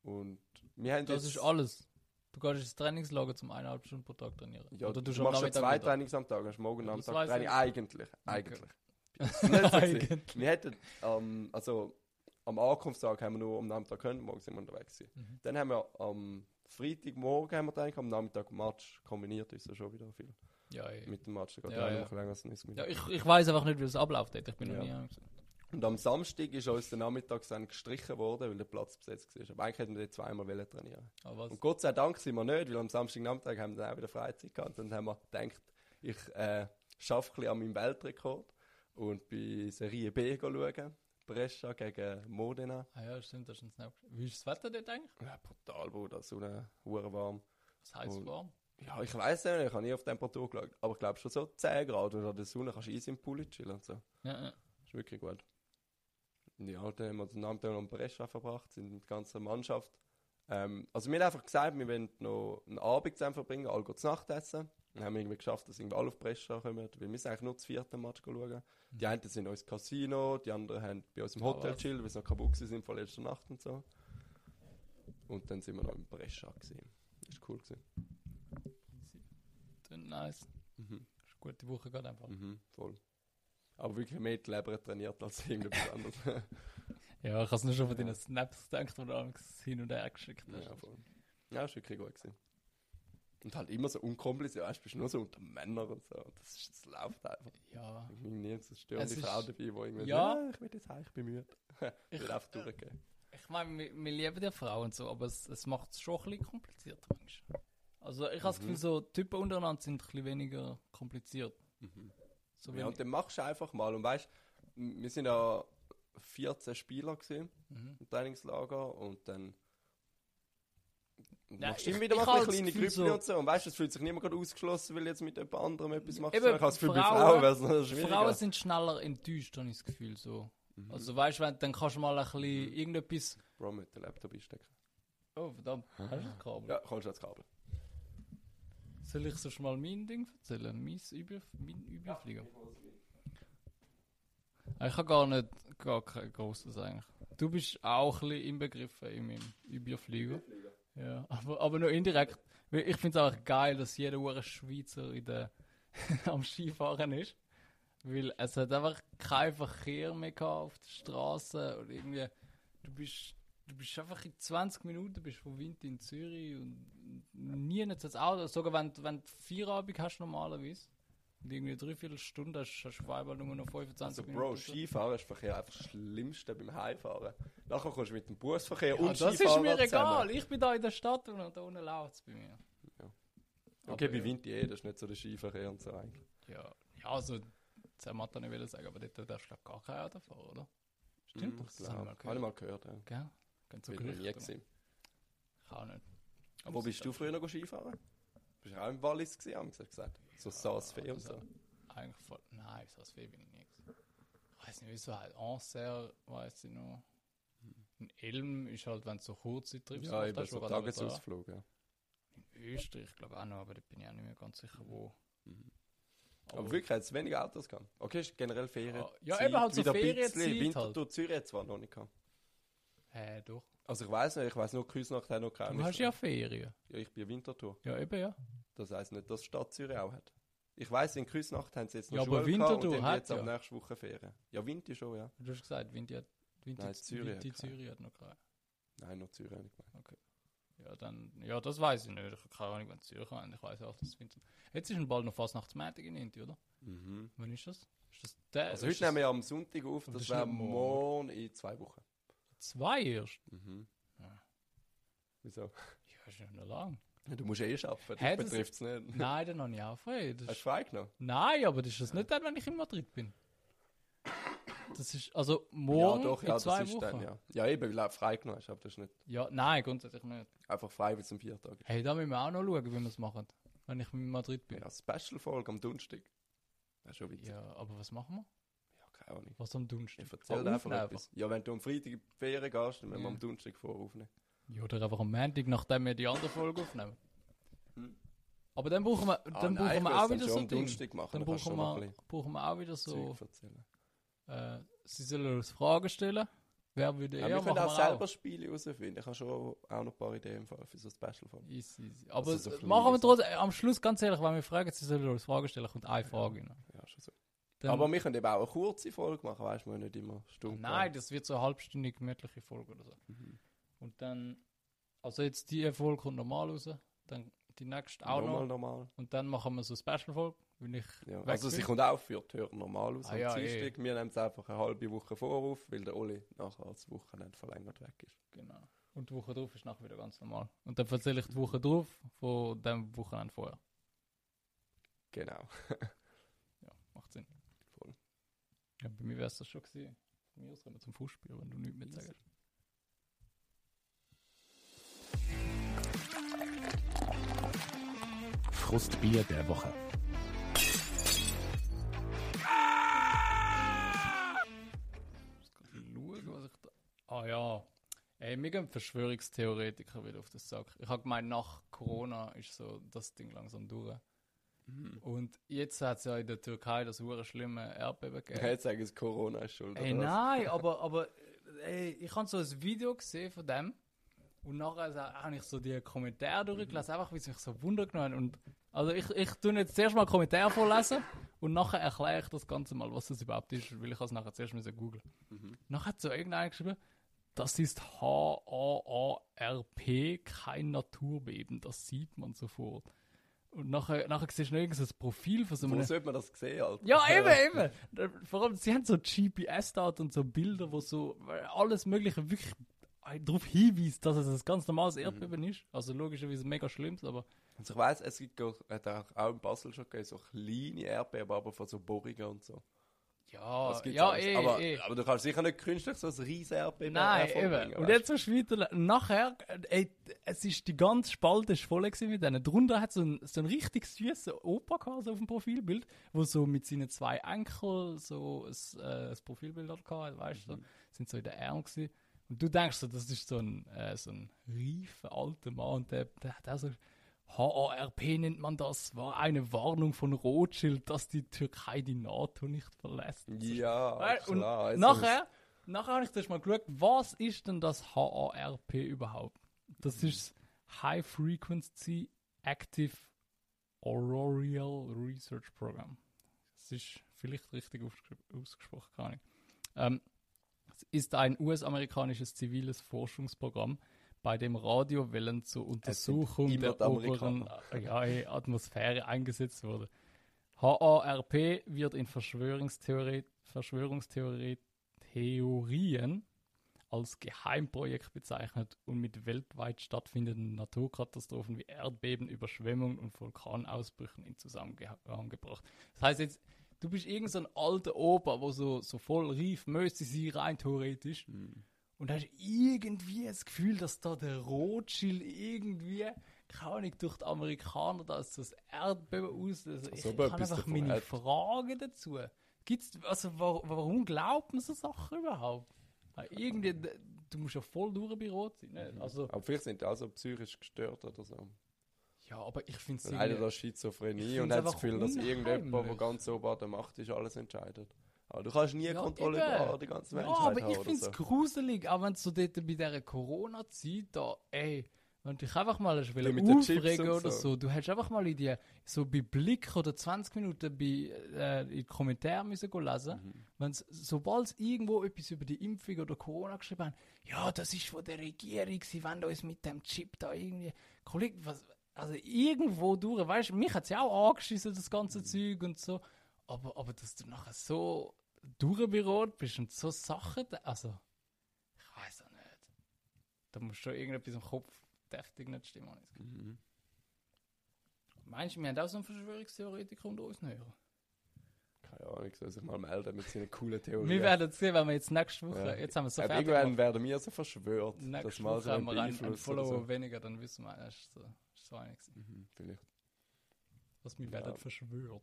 Und wir haben Das ist alles. Du gehst ins Trainingslager zum eineinhalb Stunden pro Tag trainieren. Ja, Oder du, du, machst ja zwei? Trainings am Tag, hast morgen am das Tag Training. ich. Eigentlich, eigentlich. So gewesen. Eigentlich. wir hätten, ähm, also am Ankunftstag haben wir nur am Nachmittag können, morgen sind wir unterwegs. Mhm. Dann haben wir am Freitagmorgen haben wir Training, am Nachmittag Match kombiniert, ist ja schon wieder viel. Ja, ja. Mit dem Match, da geht Ja, ja, noch länger als 90 Minuten. ja ich, ich weiß einfach nicht, wie es abläuft. Ich bin Ja. noch nie angesehen. Und am Samstag ist uns der Nachmittag dann gestrichen worden, weil der Platz besetzt war. Aber eigentlich hätten wir dort zweimal wollen trainieren Aber was? Und Gott sei Dank sind wir nicht, weil am Samstagnachmittag haben wir dann auch wieder Freizeit gehabt. Und dann haben wir gedacht, ich äh, schaffe ein bisschen an meinem Weltrekord und bei Serie B schauen. Brescia gegen Modena. Ah ja, stimmt, das ist ein Snap. Wie ist das Wetter dort eigentlich? Ja, brutal, Bruder, so eine hure warm. Was heisst Und- warm? Ja, ich weiß nicht, ich habe nie auf Temperatur geschaut. Aber ich glaube schon so 10 Grad und an der Sonne kannst du easy im Pool chillen und so. Ja, ja. Das ist wirklich gut. Ja, dann haben wir den Abend noch in Brescia verbracht, sind mit der ganzen Mannschaft. Ähm, also wir haben einfach gesagt, wir wollen noch einen Abend zusammen verbringen, alle gehen zu Nacht essen. Dann haben wir irgendwie geschafft, dass irgendwie alle auf Brescia kommen, weil wir sind eigentlich nur das vierte Match schauen. Die einen sind in uns Casino, die anderen haben bei uns im Hotel was? chillt, weil sie noch kaputt sind von letzter Nacht und so. Und dann sind wir noch in Brescia. Das war cool. Gewesen. Klingt nice. Mhm. Das ist eine gute Woche gerade einfach. Mhm, voll. Aber wirklich mehr die Leber trainiert als irgendetwas anderes. Ja, ich habe es nur schon von Ja. deinen Snaps gedacht, die du hin und her geschickt hast. Ja, voll. Ja, das war wirklich gut. Gewesen. Und halt immer so unkompliziert, weißt du, bist nur so unter Männern und so. Das, ist, das läuft einfach. Ja. Irgendwie nie so störende Es ist- Frau dabei, die irgendwie Ja. ja, ich will jetzt heim, ich bin müde. Ich Ich- will einfach durchgehen. Ich meine, wir, wir lieben die Frauen und so, aber es, es macht es schon ein bisschen komplizierter manchmal. Also ich habe das Mhm. Gefühl, so Typen untereinander sind ein bisschen weniger kompliziert. So Ja, und dann machst du einfach mal. Und weißt wir sind ja 14 Spieler gewesen, Mhm. im Trainingslager und dann Ja, machst ich- immer wieder mal das kleine Grüppchen so- und so. Und weißt du, es fühlt sich niemand gerade ausgeschlossen, weil jetzt mit jemand anderem etwas macht. Eben, ich habe das Gefühl, bei Frauen- Frauen. Frauen sind schneller enttäuscht, habe ich das Gefühl. So. Mhm. Also weißt du, wenn- dann kannst du mal ein bisschen irgendetwas. Bro, mit dem Laptop einstecken. Oh, verdammt, hast du das Kabel? Ja, kommst du ans Kabel. Soll ich sonst mal mein Ding erzählen? Mein, Über mein Überflieger? Ah, Ich habe gar nicht, gar kein grosses eigentlich. Du bist auch ein bisschen inbegriffen in meinem Überflieger. Ja, aber, aber nur indirekt. Ich finde es auch geil, dass jeder hure Schweizer in der, am Skifahren ist. Weil es hat einfach keinen Verkehr mehr auf der Straße und irgendwie, du bist, du bist einfach in 20 Minuten bist von Winter in Zürich und nie nicht das Auto, sogar wenn, wenn du Feierabend hast normalerweise irgendwie dreiviertel Stunde hast, du einmal nur noch 25 Also, Minuten. Bro, Skifahren ist Verkehr einfach das Schlimmste beim Heimfahren. Nachher kommst du mit dem Busverkehr ja, und das ist Skifahren mir egal, ich bin da in der Stadt und da unten läuft es bei mir. Okay, Aber bei ja. Winter eh, das ist nicht so der Skiverkehr und so eigentlich. Ja, ja also, das wir da nicht wollen sagen, aber dort darfst du gar kein Auto fahren, oder? Stimmt Mhm, das? Das haben wir Habe ich mal gehört, ja. Gell? Ganz so Bin noch nie. Ich auch nicht. Wo bist du früher noch Skifahren? Bist du auch im Wallis gewesen, haben sie gesagt. So Saas-Fee und so. Eigentlich voll. Nein, so Fee bin ich nicht. gewesen. Ich weiß nicht, wieso halt. Anser, weiß ich noch. In Elm ist halt, wenn du so Kurzzeittrips Ja, machst, so. Tagesausflug, ja. In Österreich, glaube ich auch noch, aber da bin ich auch nicht mehr ganz sicher, wo. Mhm. Aber wirklich hat es wenig Autos gehabt. Okay, ist generell Ferien. Ja, ja, eben halt so ein Ferienzeit bisschen. halt. Winterthur Zürich zwar noch nicht gehabt. Hä, doch. Also ich weiß nicht, ich weiß nur, Küsnacht hat noch keine. Du hast ja Ferien. Ja, ich bin Winterthur. Ja, eben ja. Das heisst nicht, dass die Stadt Zürich auch hat. Ich weiss, in Küsnacht haben sie jetzt noch Ja, aber Schule gehabt Winterthur und haben jetzt ab ja. nächste Woche Ferien. Ja, Winter schon, ja. Du hast gesagt, Winter hat. Winter, Nein, Zürich Winter hat. Zürich hat noch keine. Nein, noch Zürich habe ich gemeint. Ja, dann, ja, das weiß ich nicht. Ich habe keine Ahnung, wann Zürich haben. Ich weiß auch, dass es Winter. Jetzt ist ein bald noch fast Nachtsmätig in Inti, oder? Mhm. Wann ist das? Ist das der? Also heute nehmen wir am Sonntag auf, Das das wäre morgen. in zwei Wochen. das zwei erst. Mhm. Ja. Wieso? Ja, ist ja noch lang. Du musst eh arbeiten, Hä, das betrifft es nicht. Nein, dann habe ich auch frei. Das Hast du frei genommen? nein, aber das ist das nicht dann, wenn ich in Madrid bin. Das ist, also morgen ja, doch, in ja, zwei das ist Wochen. dann, ja. Ja, eben, weil du frei genommen hast, aber das ist nicht Ja, nein, grundsätzlich nicht. einfach frei, weil es am Viertag ist. Hey, da müssen wir auch noch schauen, wie wir es machen, wenn ich in Madrid bin. Ja, Special-Folge am Donnerstag. Das ist schon witzig. Ja, aber was machen wir? Ja, keine Ahnung. Was am Donnerstag? Ich erzähl Ah, einfach etwas. Ja, wenn du am Freitag in die Ferien gehst, dann müssen wir Ja. am Donnerstag voraufnehmen. Ja, oder einfach am Montag, nachdem wir die andere Folge aufnehmen. Hm. Aber dann brauchen wir, Ah, dann nein, brauchen wir auch wieder so Ding. Machen, Dann brauchen ein wir, brauchen wir auch wieder so, äh, sie sollen uns Fragen stellen. Wer würde Ja, eher wir können machen auch selber Spiele herausfinden. Ich habe schon auch noch ein paar Ideen für so Special-Folge. Easy, easy. Aber Also so machen wir trotzdem, äh, am Schluss ganz ehrlich, wenn wir fragen, sie sollen uns Fragen stellen, kommt eine Frage rein. Ja, schon so. Dann, Aber wir können eben auch eine kurze Folge machen, weißt du, wir nicht immer Stunden. nein, das wird so eine halbstündige gemütliche Folge oder so. Mhm. Und dann, also jetzt die Folge kommt normal raus, dann die nächste auch Nochmal noch. normal. Und dann machen wir so eine Special-Folge, wenn ich Ja. Also sie bin. kommt auch für die Hörer normal aus Ah, am ja, Dienstag. Wir nehmen es einfach eine halbe Woche vorauf, weil der Oli nachher als Wochenende verlängert weg ist. Genau. Und die Woche drauf ist nachher wieder ganz normal. Und dann erzähle ich die Woche drauf von dem Wochenende vorher. Genau. Ja, macht Sinn. Voll. Ja, bei mir wäre es das schon gewesen. Von mir aus können wir zum Fußspiel, wenn du nichts mehr sagst. Frustbier der Woche. Ah ja. Ey, mir gehen Verschwörungstheoretiker wieder auf den Sack. Ich habe gemeint, nach Corona ist so das Ding langsam durch. Mhm. Und jetzt hat es ja in der Türkei das hure schlimme Erdbeben gegeben. Jetzt sagen sie, Corona ist schuld. Ey, oder was? nein, aber, aber ey, ich habe so ein Video gesehen von dem und nachher so, habe ich so die Kommentare durchgelesen, einfach weil es mich so Wunder genommen hat. Und also ich, ich tue jetzt zuerst mal Kommentare vorlesen und nachher erkläre ich das Ganze mal, was das überhaupt ist, weil ich es nachher zuerst müssen googeln. Mhm. Nachher hat so irgendeiner geschrieben, das ist H-A-A-R-P, kein Naturbeben, das sieht man sofort. Und nachher, nachher siehst du noch irgendein Profil von so Wo einem... sollte man das sehen, Alter? Ja, eben, eben. Vor allem, sie haben so GPS-Daten und so Bilder, wo so alles Mögliche wirklich darauf hinweist, dass es ein ganz normales Erdbeben ist. Also logischerweise mega schlimm, aber Also ich weiss, es gibt auch, hat auch in Basel schon gegeben, so kleine Erdbeben, aber von so Bohrungen und so. Ja, ja, eh, aber, eh. aber du kannst sicher nicht künstlich so ein riesen Erdbeben Nein, eben. Und jetzt so weiter. Nachher, äh, ey, es ist die ganze Spalte ist voll mit denen. Drunter hat so ein, so ein richtig süßer Opa gehabt, so auf dem Profilbild, wo so mit seinen zwei Enkeln so ein, äh, ein Profilbild hat gehabt, weißt du, sind so in der Arm gewesen. Und du denkst so, das ist so ein, äh, so ein reifer alter Mann und der, der hat auch so, HARP nennt man das, war eine Warnung von Rothschild, dass die Türkei die NATO nicht verlässt. Ja, Äh, und klar. jetzt nachher, nachher habe ich das mal geschaut, was ist denn das HARP überhaupt? Das ist High Frequency Active Auroral Research Program. Das ist vielleicht richtig ausges- ausgesprochen, keine Ahnung. Ähm, es ist ein US-amerikanisches ziviles Forschungsprogramm, bei dem Radiowellen zur Untersuchung der oberen ja, eh, Atmosphäre eingesetzt wurde. HARP wird in Verschwörungstheorie, Verschwörungstheorien als Geheimprojekt bezeichnet und mit weltweit stattfindenden Naturkatastrophen wie Erdbeben, Überschwemmungen und Vulkanausbrüchen in Zusammenhang gebracht. Das heißt jetzt, du bist irgend so ein alter Opa, wo so, so voll rief, müsste sie rein theoretisch. Und hast irgendwie das Gefühl, dass da der Rothschild irgendwie, keine Ahnung, durch die Amerikaner da das Erdbeben auslöst. Ich, So ich habe einfach meine. Fragen dazu. Gibt's, also wa warum glaubt man so Sachen überhaupt? Irgendwie, du musst ja voll durch bei Rot sein. Nicht? Also, Aber vielleicht sind die auch so psychisch gestört oder so. Ja, aber ich finde es Dann hat er irgendwie... da Schizophrenie und hat das Gefühl, dass irgendjemand, der ganz oben an der Macht ist, alles entscheidet. Aber du kannst nie Ja, Kontrolle eben. über die ganze Ja, Menschheit aber haben ich finde es so. gruselig, auch wenn du so dort bei dieser Corona-Zeit da, ey, wenn du dich einfach mal hast den Chips aufregen oder so. so, du hättest einfach mal in die, so bei Blick oder 20 Minuten bei, äh, in die Kommentare müssen gehen lesen, Mhm. wenn's, sobald sie irgendwo etwas über die Impfung oder Corona geschrieben haben, ja, das ist von der Regierung, sie wollen uns mit dem Chip da irgendwie, Kollege, was, also irgendwo durch, weißt du, mich hat es ja auch angeschissen, das ganze Mhm. Zeug und so, aber, aber dass du nachher so durchberot bist und so Sachen, also, ich weiß auch nicht. Da muss schon irgendetwas im Kopf deftig nicht stimmen. habe ich. Mhm. Meinst du, wir haben auch so einen Verschwörungstheoretiker unter uns hören? Keine Ahnung, soll sich mal melden mit seinen coolen Theorien. Wir werden es sehen, wenn wir jetzt nächste Woche, Ja. jetzt haben wir so fertig irgendwann gemacht. werden wir so verschwört, Nächste Woche so haben wir einen, einen Follower so. weniger, dann wissen wir, das ist so, ist so gewesen. Mhm, vielleicht. Was wir Ja. werden verschwört.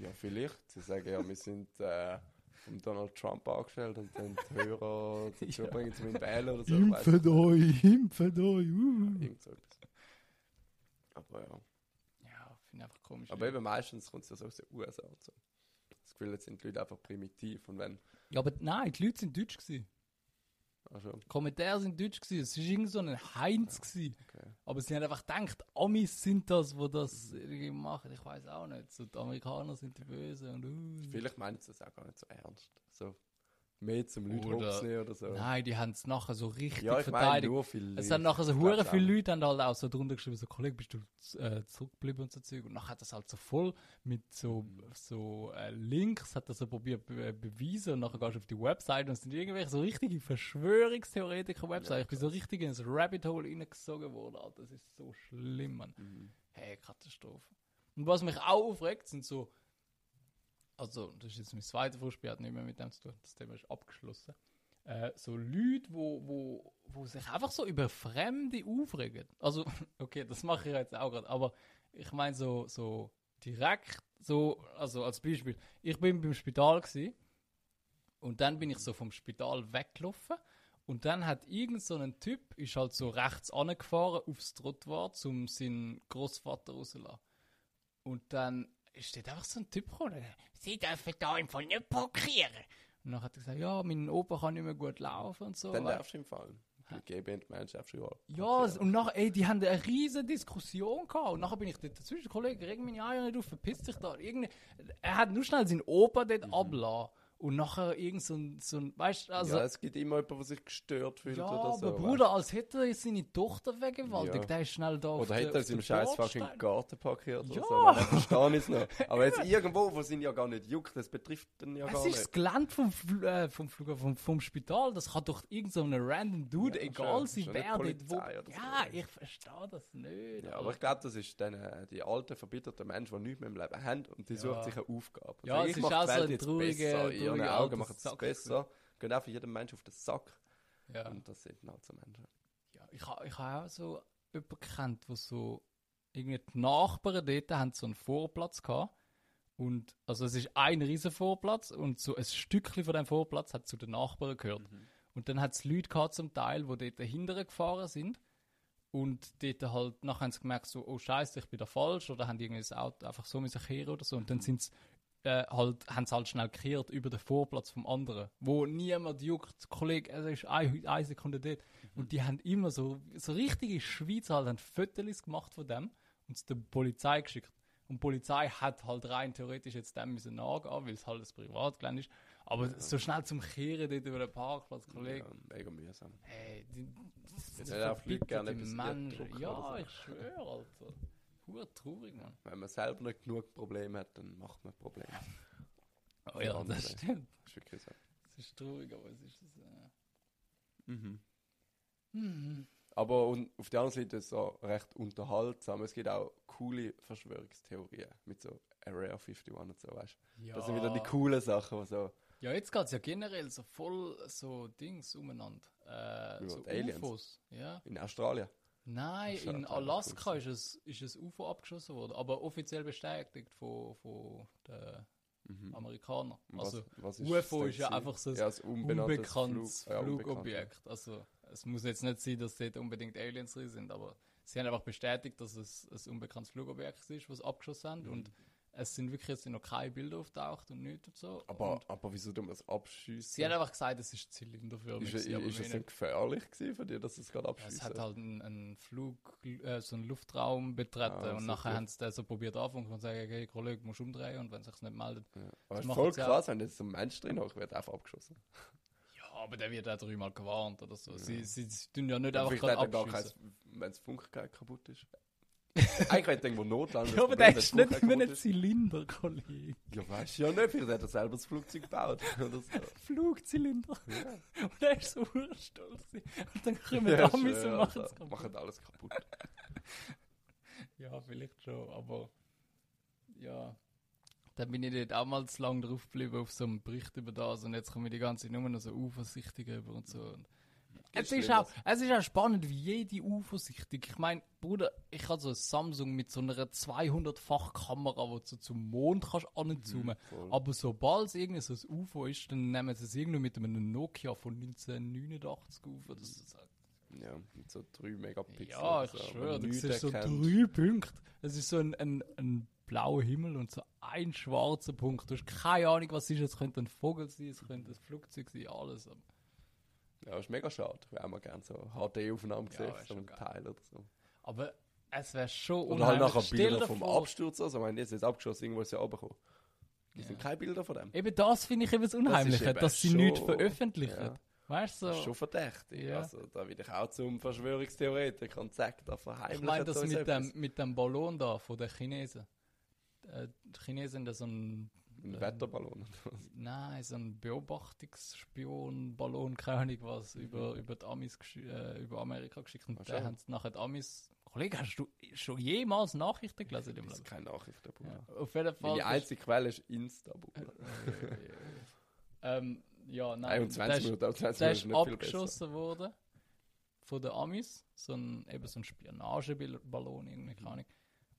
Ja, vielleicht. Sie sagen ja, wir sind äh, von Donald Trump angestellt und dann die Hörer dazu Ja. bringen, zu wählen oder so. ich euch, impft euch. nicht. Irgend so etwas. Aber ja. Ja, finde ich einfach komisch. Aber eben meistens kommt es ja so aus den USA und so. Das Gefühl, jetzt sind die Leute einfach primitiv und wenn. ja, aber nein, die Leute sind deutsch gewesen. Also, Kommentare sind deutsch gewesen. Es war irgend so ein Heinz gewesen. okay. Aber sie haben einfach gedacht, Amis sind das, wo das irgendwie machen. Ich weiß auch nicht. So, die Amerikaner sind die Bösen und uh. Vielleicht meinen sie das auch gar nicht so ernst. So mehr zum Leute Oder- nehmen oder so. Nein, die haben es nachher so richtig ja, ich meine verteidigt. nur viel. es haben nachher so hure viele auch. Leute haben halt auch so drunter geschrieben, so Kollege, bist du äh, zurückgeblieben und so Zeug. Und nachher hat das halt so voll mit so, so äh, Links, hat das so probiert be beweisen und nachher gehst du auf die Website und es sind irgendwelche so richtige Verschwörungstheoretiker-Websites. ich bin so richtig in das Rabbit Hole reingesogen worden. Alter. Das ist so schlimm, Mann. Mhm. Hey, Katastrophe. Und was mich auch aufregt, sind so. Also, das ist jetzt mein zweites Vorspiel, hat nicht mehr mit dem zu tun. Das Thema ist abgeschlossen. Äh, so Leute, wo, wo, wo sich einfach so über Fremde aufregen. Also, okay, das mache ich jetzt auch gerade, aber ich meine so, so direkt, so, also als Beispiel, ich bin beim Spital gewesen, und dann bin ich so vom Spital weggelaufen und dann hat irgend so ein Typ, ist halt so rechts angefahren aufs Trottoir, um seinen Großvater rauszulassen. Und dann ist dort einfach so ein Typ gekommen, Sie dürfen da im Fall nicht parkieren. Und dann hat er gesagt, ja, mein Opa kann nicht mehr gut laufen und so. Dann darfst du im Fall. Mit G-Band Mensch darfst du ja, parkieren. und nachher, ey, die haben eine riesige Diskussion gehabt. Und nachher bin ich dort dazwischen, Kollege, reg meine Eier nicht auf, verpiss dich da. Irgende, er hat nur schnell seinen Opa dort Mhm. abgelassen. Und nachher irgend so ein, so ein weißt du, also. ja, es gibt immer jemanden, der sich gestört fühlt Ja, oder so. aber Bruder, als hätte er seine Tochter vergewaltigt, Ja. der ist schnell da Oder der- hätte er es im scheiß fucking. Garten parkiert oder Ja. so. Dann verstehe es noch. Aber jetzt irgendwo, wo es ihn ja gar nicht juckt, das betrifft ihn ja Es gar ist das nicht. Gelände vom, Fl äh, vom, Flug vom, vom Spital, das kann doch irgend so random Dude, Ja, egal sein, Schon wer nicht wo. Oder. Ja, ich verstehe das nicht. Ja, aber ich glaube, das ist dann äh, die alten, verbitterten Menschen, die nichts mehr im Leben haben und die Ja. suchen sich eine Aufgabe. Ja, es ich ist auch so ein trauriger, traurig, Augen alter machen es besser. Gehen einfach jedem Mensch auf den Sack. Ja. Und das sind halt so Menschen. Ja, ich habe ich ha auch so jemanden gekannt, wo so irgendwie die Nachbarn dort haben so einen Vorplatz gehabt. Und, also es ist ein riesen Vorplatz und so ein Stückchen von dem Vorplatz hat zu den Nachbarn gehört. Und dann hat es Leute gehabt zum Teil, die dort dahinter gefahren sind. Und dort halt, nachher haben sie gemerkt, so, oh Scheiße, ich bin da falsch, oder haben irgendwie das Auto einfach so müssen kehren oder so. Und dann sind sie äh, halt, haben sie halt schnell gekehrt über den Vorplatz vom anderen, wo niemand juckt, Kollege, er ist eine, eine Sekunde dort. Und die haben immer so, so richtige Schweizer halt, haben Fotos gemacht von dem und es der Polizei geschickt. Und die Polizei hat halt rein theoretisch jetzt dem müssen nachgehen, weil es halt ein Privatgelände ist. Aber so schnell zum Kehren dort über den Parkplatz, Kollege. Ja, mega mühsam. Hey, die, das Ja, auf Leute gerne verbitterte etwas Menschen. Druck Ja, oder so. ich schwöre, Alter. Hure traurig, Mann. Wenn man selber nicht genug Probleme hat, dann macht man Probleme. Oh ja, andere. das stimmt. Das ist wirklich so. Es ist traurig, aber es ist es. Äh... Mhm. Mhm. Aber und auf der anderen Seite ist es auch recht unterhaltsam. Es gibt auch coole Verschwörungstheorien mit so Area 51 und so, weißt du? Ja. Das sind wieder die coolen Sachen, die so. ja, jetzt geht es ja generell so voll so Dings umeinander. Äh, so Aliens? UFOs. Ja. In Australien. Nein, in Alaska ist es, ist ein UFO abgeschossen worden, aber offiziell bestätigt von, von den Mhm. Amerikanern. Also, was UFO das ist ja einfach so ein ja, unbekanntes Flug, ja, Flugobjekt. Also, es muss jetzt nicht sein, dass dort unbedingt Aliens drin sind, aber sie haben einfach bestätigt, dass es ein unbekanntes Flugobjekt ist, was abgeschossen haben. Mhm. Und es sind wirklich jetzt noch keine Bilder auftaucht und nichts und so. Aber, und aber wieso tun wir das abschießen? sie haben einfach gesagt, es ist zylinderförmig. ist, gewesen, ist wir es nicht- gefährlich gewesen für dich, dass es gerade Ja, abschießen? es hat halt einen, einen Flug, äh, so einen Luftraum betreten Ah, und nachher haben sie den so probiert anfangen und sagen, hey Kollege, musst umdrehen und wenn sich nicht meldet. ja. Aber es ist voll krass, wenn jetzt so ein Mensch drin hoch wird, einfach abgeschossen. Ja, aber der wird auch dreimal gewarnt oder so. Sie, sie, sie tun ja nicht Ja, einfach gerade er abschießen. wenn das Funkgerät kaputt ist. Eigentlich hätte irgendwo Notlanden. Ja, aber der ist nicht in einem Zylinder, Kollege. Ja, weißt du ja nicht, vielleicht hat er selber das Flugzeug gebaut. Oder so. Flugzylinder. Ja. Und er ist so stolz. Und dann kommen Ja, Dummies schön, und machen es kaputt. Machen alles kaputt. Ja, vielleicht schon, aber ja. Dann bin ich dort auch mal zu lange drauf geblieben auf so einem Bericht über das und jetzt kommen die ganze Zeit nur noch so UFO-Sichtungen über und so. Und es, ist auch, es ist auch spannend, wie jede UFO-Sichtung. Ich meine, Bruder, ich habe so ein Samsung mit so einer 200-fach Kamera, wo du zum Mond kannst anzoomen. voll. Aber sobald es irgendwie so ein UFO ist, dann nehmen sie es irgendwie mit einem Nokia von 1989 auf. oder so. Ja, mit so 3 Megapixel. Ja, ich so, schwöre, du siehst so drei Punkte. Es ist so ein, ein, ein blauer Himmel und so ein schwarzer Punkt. Du hast keine Ahnung, was es ist. Es könnte ein Vogel sein, es könnte ein Flugzeug sein, alles. Ja, ist mega schade. Wir haben gerne so HD-Aufnahmen gesehen, so geil. Teil oder so. Aber es wäre schon Oder halt unheimlich. nachher Bilder vom vor- Absturz. Also, ich meine, jetzt ist abgeschossen, irgendwo ist ja runtergekommen. Es sind keine Bilder von dem. Eben das finde ich eben das Unheimliche, eben dass sie schon- nichts veröffentlichen. ja. Weißt du? Das ist So, schon verdächtig. Ja. Also, da will ich auch zum Verschwörungstheoretiker und sage, da verheimlichen ich meine, das mit dem, mit dem Ballon da von den Chinesen. Äh, die Chinesen haben so einen Ein Wetterballon. Nein, so ein Beobachtungsspion-Ballon, keine Ahnung was, Mhm. über, über die Amis, äh, über Amerika geschickt. Und dann haben sie nachher die Amis. Kollege, hast du schon jemals Nachrichten gelesen Das ist keine Nachricht, der Bruder. Ja, auf jeden Fall. Meine einzige Quelle ist Insta, Bruder. ähm, ja, nein. 21 der ist- Minuten, aber 20 Der Minuten ist viel abgeschossen worden von den Amis. So ein, eben so ein Spionageballon, irgendwie, keine Ahnung.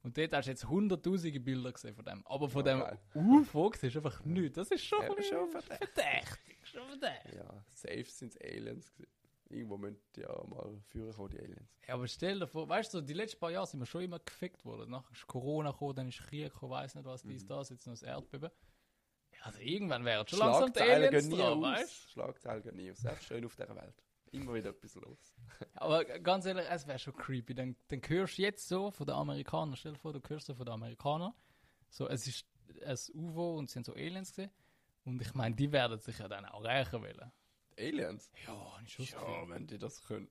Und dort hast du jetzt hunderttausende Bilder gesehen von dem. Aber von Ja, dem geil. UFO siehst du einfach nichts. Das ist schon, Ja, schon verdächtig. verdächtig. Schon verdächtig. Ja, safe sind es Aliens gewesen. Irgendwo müssen ja mal führen kommen, die Aliens. Ja, aber stell dir vor, weißt du, die letzten paar Jahre sind wir schon immer gefickt worden. Nachher ist Corona gekommen, dann ist Krieg gekommen, weiß nicht was, Mhm. dies, das, jetzt noch das Erdbeben. Ja, also irgendwann wären schon langsam die Schlagzeilen Aliens gehen nie dran, aus. weißt Schlagzeilen gehen nie aus. Selbst schön auf dieser Welt. Immer wieder etwas los. Aber ganz ehrlich, es wäre schon creepy. Dann, dann hörst du jetzt so von den Amerikanern, stell dir vor, du hörst so von den Amerikanern, so, es ist ein UFO und es sind so Aliens gesehen. Und ich meine, die werden sich ja dann auch rächen wollen. Aliens? Ja, ich schon Ja, wenn die das können.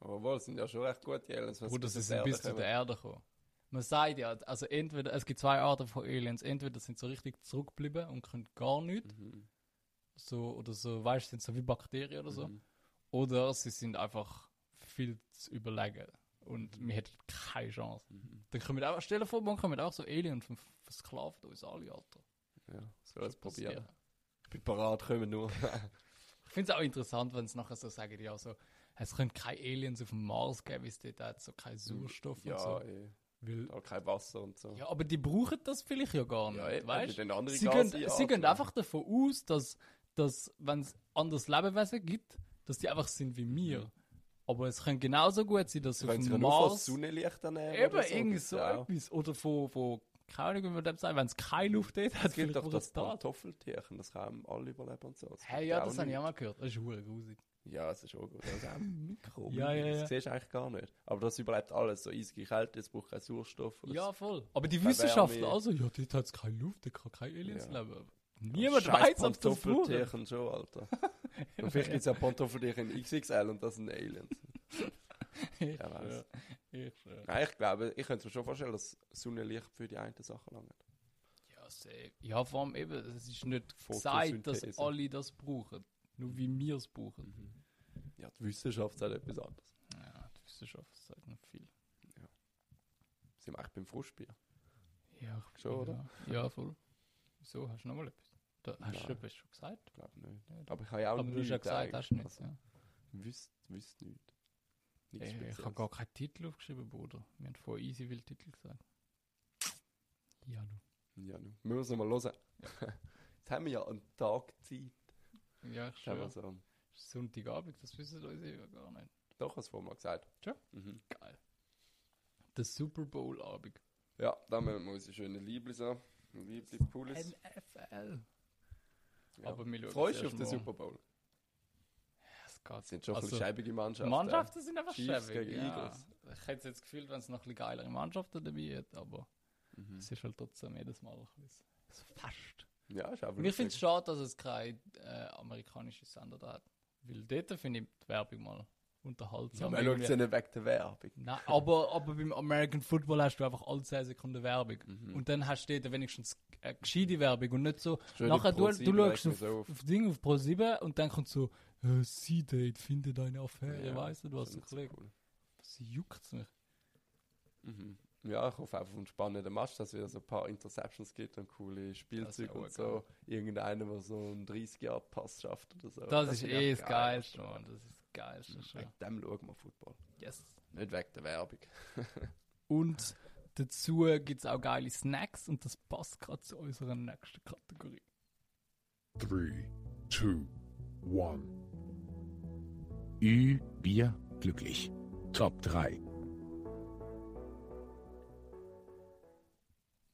Aber wohl, es sind ja schon recht gute Aliens. Bruder, sie sind bis zu der Erde gekommen. Man sagt ja, also entweder, es gibt zwei Arten von Aliens. Entweder sind sie so richtig zurückgeblieben und können gar nichts. Mhm. So, oder so, weißt du, sind so wie Bakterien oder so. Mhm. Oder sie sind einfach viel zu überlegen. Und wir hätten keine Chance. Mhm. Dann können wir auch, stell dir vor, morgen kommen auch so Aliens und versklaven uns alle, Alter. Ja, soll das probieren. Ich bin parat, kommen nur. Ich finde es auch interessant, wenn sie nachher so sagen, ja, so, es könnte keine Aliens auf dem Mars geben, weil es dort hat so keinen Sauerstoff ja, und so. eh. Weil, Da kein Wasser und so. ja, aber die brauchen das vielleicht ja gar nicht, Ja, weißt andere Sie, gehen, sie gehen einfach davon aus, dass, dass wenn es anderes Lebewesen gibt, dass die einfach sind wie wir. Aber es könnte genauso gut sein, dass Sie auf dem Mars... Sonnenlicht ernähren. Eben, oder so. irgendwie so ja etwas. Oder von, von keine Ahnung, wie man dem sagt, wenn es keine Luft hat, hat Es gibt doch das da. Pantoffeltierchen, das kann alle überleben und so. Das Hey, ja, das habe ich auch mal gehört. Das ist hure grusig. Ja, es ist auch gut. Das ist auch ein Mikro. Ja, ja, ja. Das siehst du eigentlich gar nicht. Aber das überlebt alles. So eisige Kälte, es braucht keinen Sauerstoff. Ja, voll. Aber die Wissenschaftler, also, ja, dort hat es keine Luft, da kann kein Aliens Ja. leben. Niemand weiß, ob das. Pantoffeltierchen schon, Alter. Und vielleicht gibt es ja Pantoffeltierchen in XXL und das sind Aliens. Ich Wer weiß. Ich schwör. Nein, ich glaube, ich könnte mir schon vorstellen, dass Sonnenlicht für die einen Sachen langt. Ja, safe. Ja, vor allem eben, es ist nicht gesagt, dass alle das brauchen. Nur wie wir es brauchen. Mhm. Ja, die Wissenschaft sagt etwas anderes. Ja, die Wissenschaft sagt noch viel. Sind wir eigentlich beim Frustbier? Ja, Schon, ja. oder? Ja, voll. Wieso? Hast du noch mal etwas? Da, hast Nein. du etwas schon gesagt? Ich glaube nicht. Aber ich habe ja auch Aber du hast ja nichts gesagt, hast du eigentlich. nicht. Ja. Wüsst, wüsst nicht. Nichts Ey, ich habe gar keinen Titel aufgeschrieben, Bruder. Wir haben vor easy viel Titel gesagt. Ja, du. Ja. Müssen wir es mal hören. Jetzt haben wir ja einen Tag Zeit. Ja, ich schwöre. so. Sonntagabend, das wissen unsere ja gar nicht. Doch, hast du vorhin mal gesagt. Schon? Mhm. Geil. Der Super Bowl-Abend. Ja, da haben wir unsere schönen Liebli so. Liebli Pullis. NFL. Ja. Aber wir Freust du auf den Super Bowl? Es geht. Das sind schon Also, also, scheibige Mannschaften. Mannschaften sind einfach Chiefs schäbig. Ja. Ich hätte jetzt gefühlt, wenn es noch ein bisschen geilere Mannschaften dabei hat, aber Mhm. es ist halt trotzdem jedes Mal ein bisschen so fast. Ja, ist Und ich finde es schade, dass es kein äh, amerikanisches Sender da hat. Weil dort finde ich die Werbung mal Ja, unterhaltsam. man schaut ja nicht wegen der Werbung. Nein, aber, aber beim American Football hast du einfach alle 10 Sekunden Werbung. Mhm. Und dann hast du dort wenigstens eine gescheite Werbung und nicht so. Nachher du, Pro7 du schaust auf, auf. auf Ding auf Pro 7 und dann kommt so, äh, C-Date, finde deine Affäre, Ja, weißt du, das ist so Kollege. cool. Sie juckt mich. Mhm. Ja, ich hoffe einfach auf einen spannenden Match, dass es wieder so ein paar Interceptions gibt und coole Spielzeuge und so. Irgendeiner, der so einen 30-Jahr-Pass schafft oder so. Das, ist wär eh das geil, Geilste, schon. Mann. Das ist das Geilste schon. Wegen dem schauen wir Football. Yes. Nicht wegen der Werbung. Und dazu gibt es auch geile Snacks und das passt gerade zu unserer nächsten Kategorie. 3, 2, 1. Ü, Bier, glücklich. Top 3.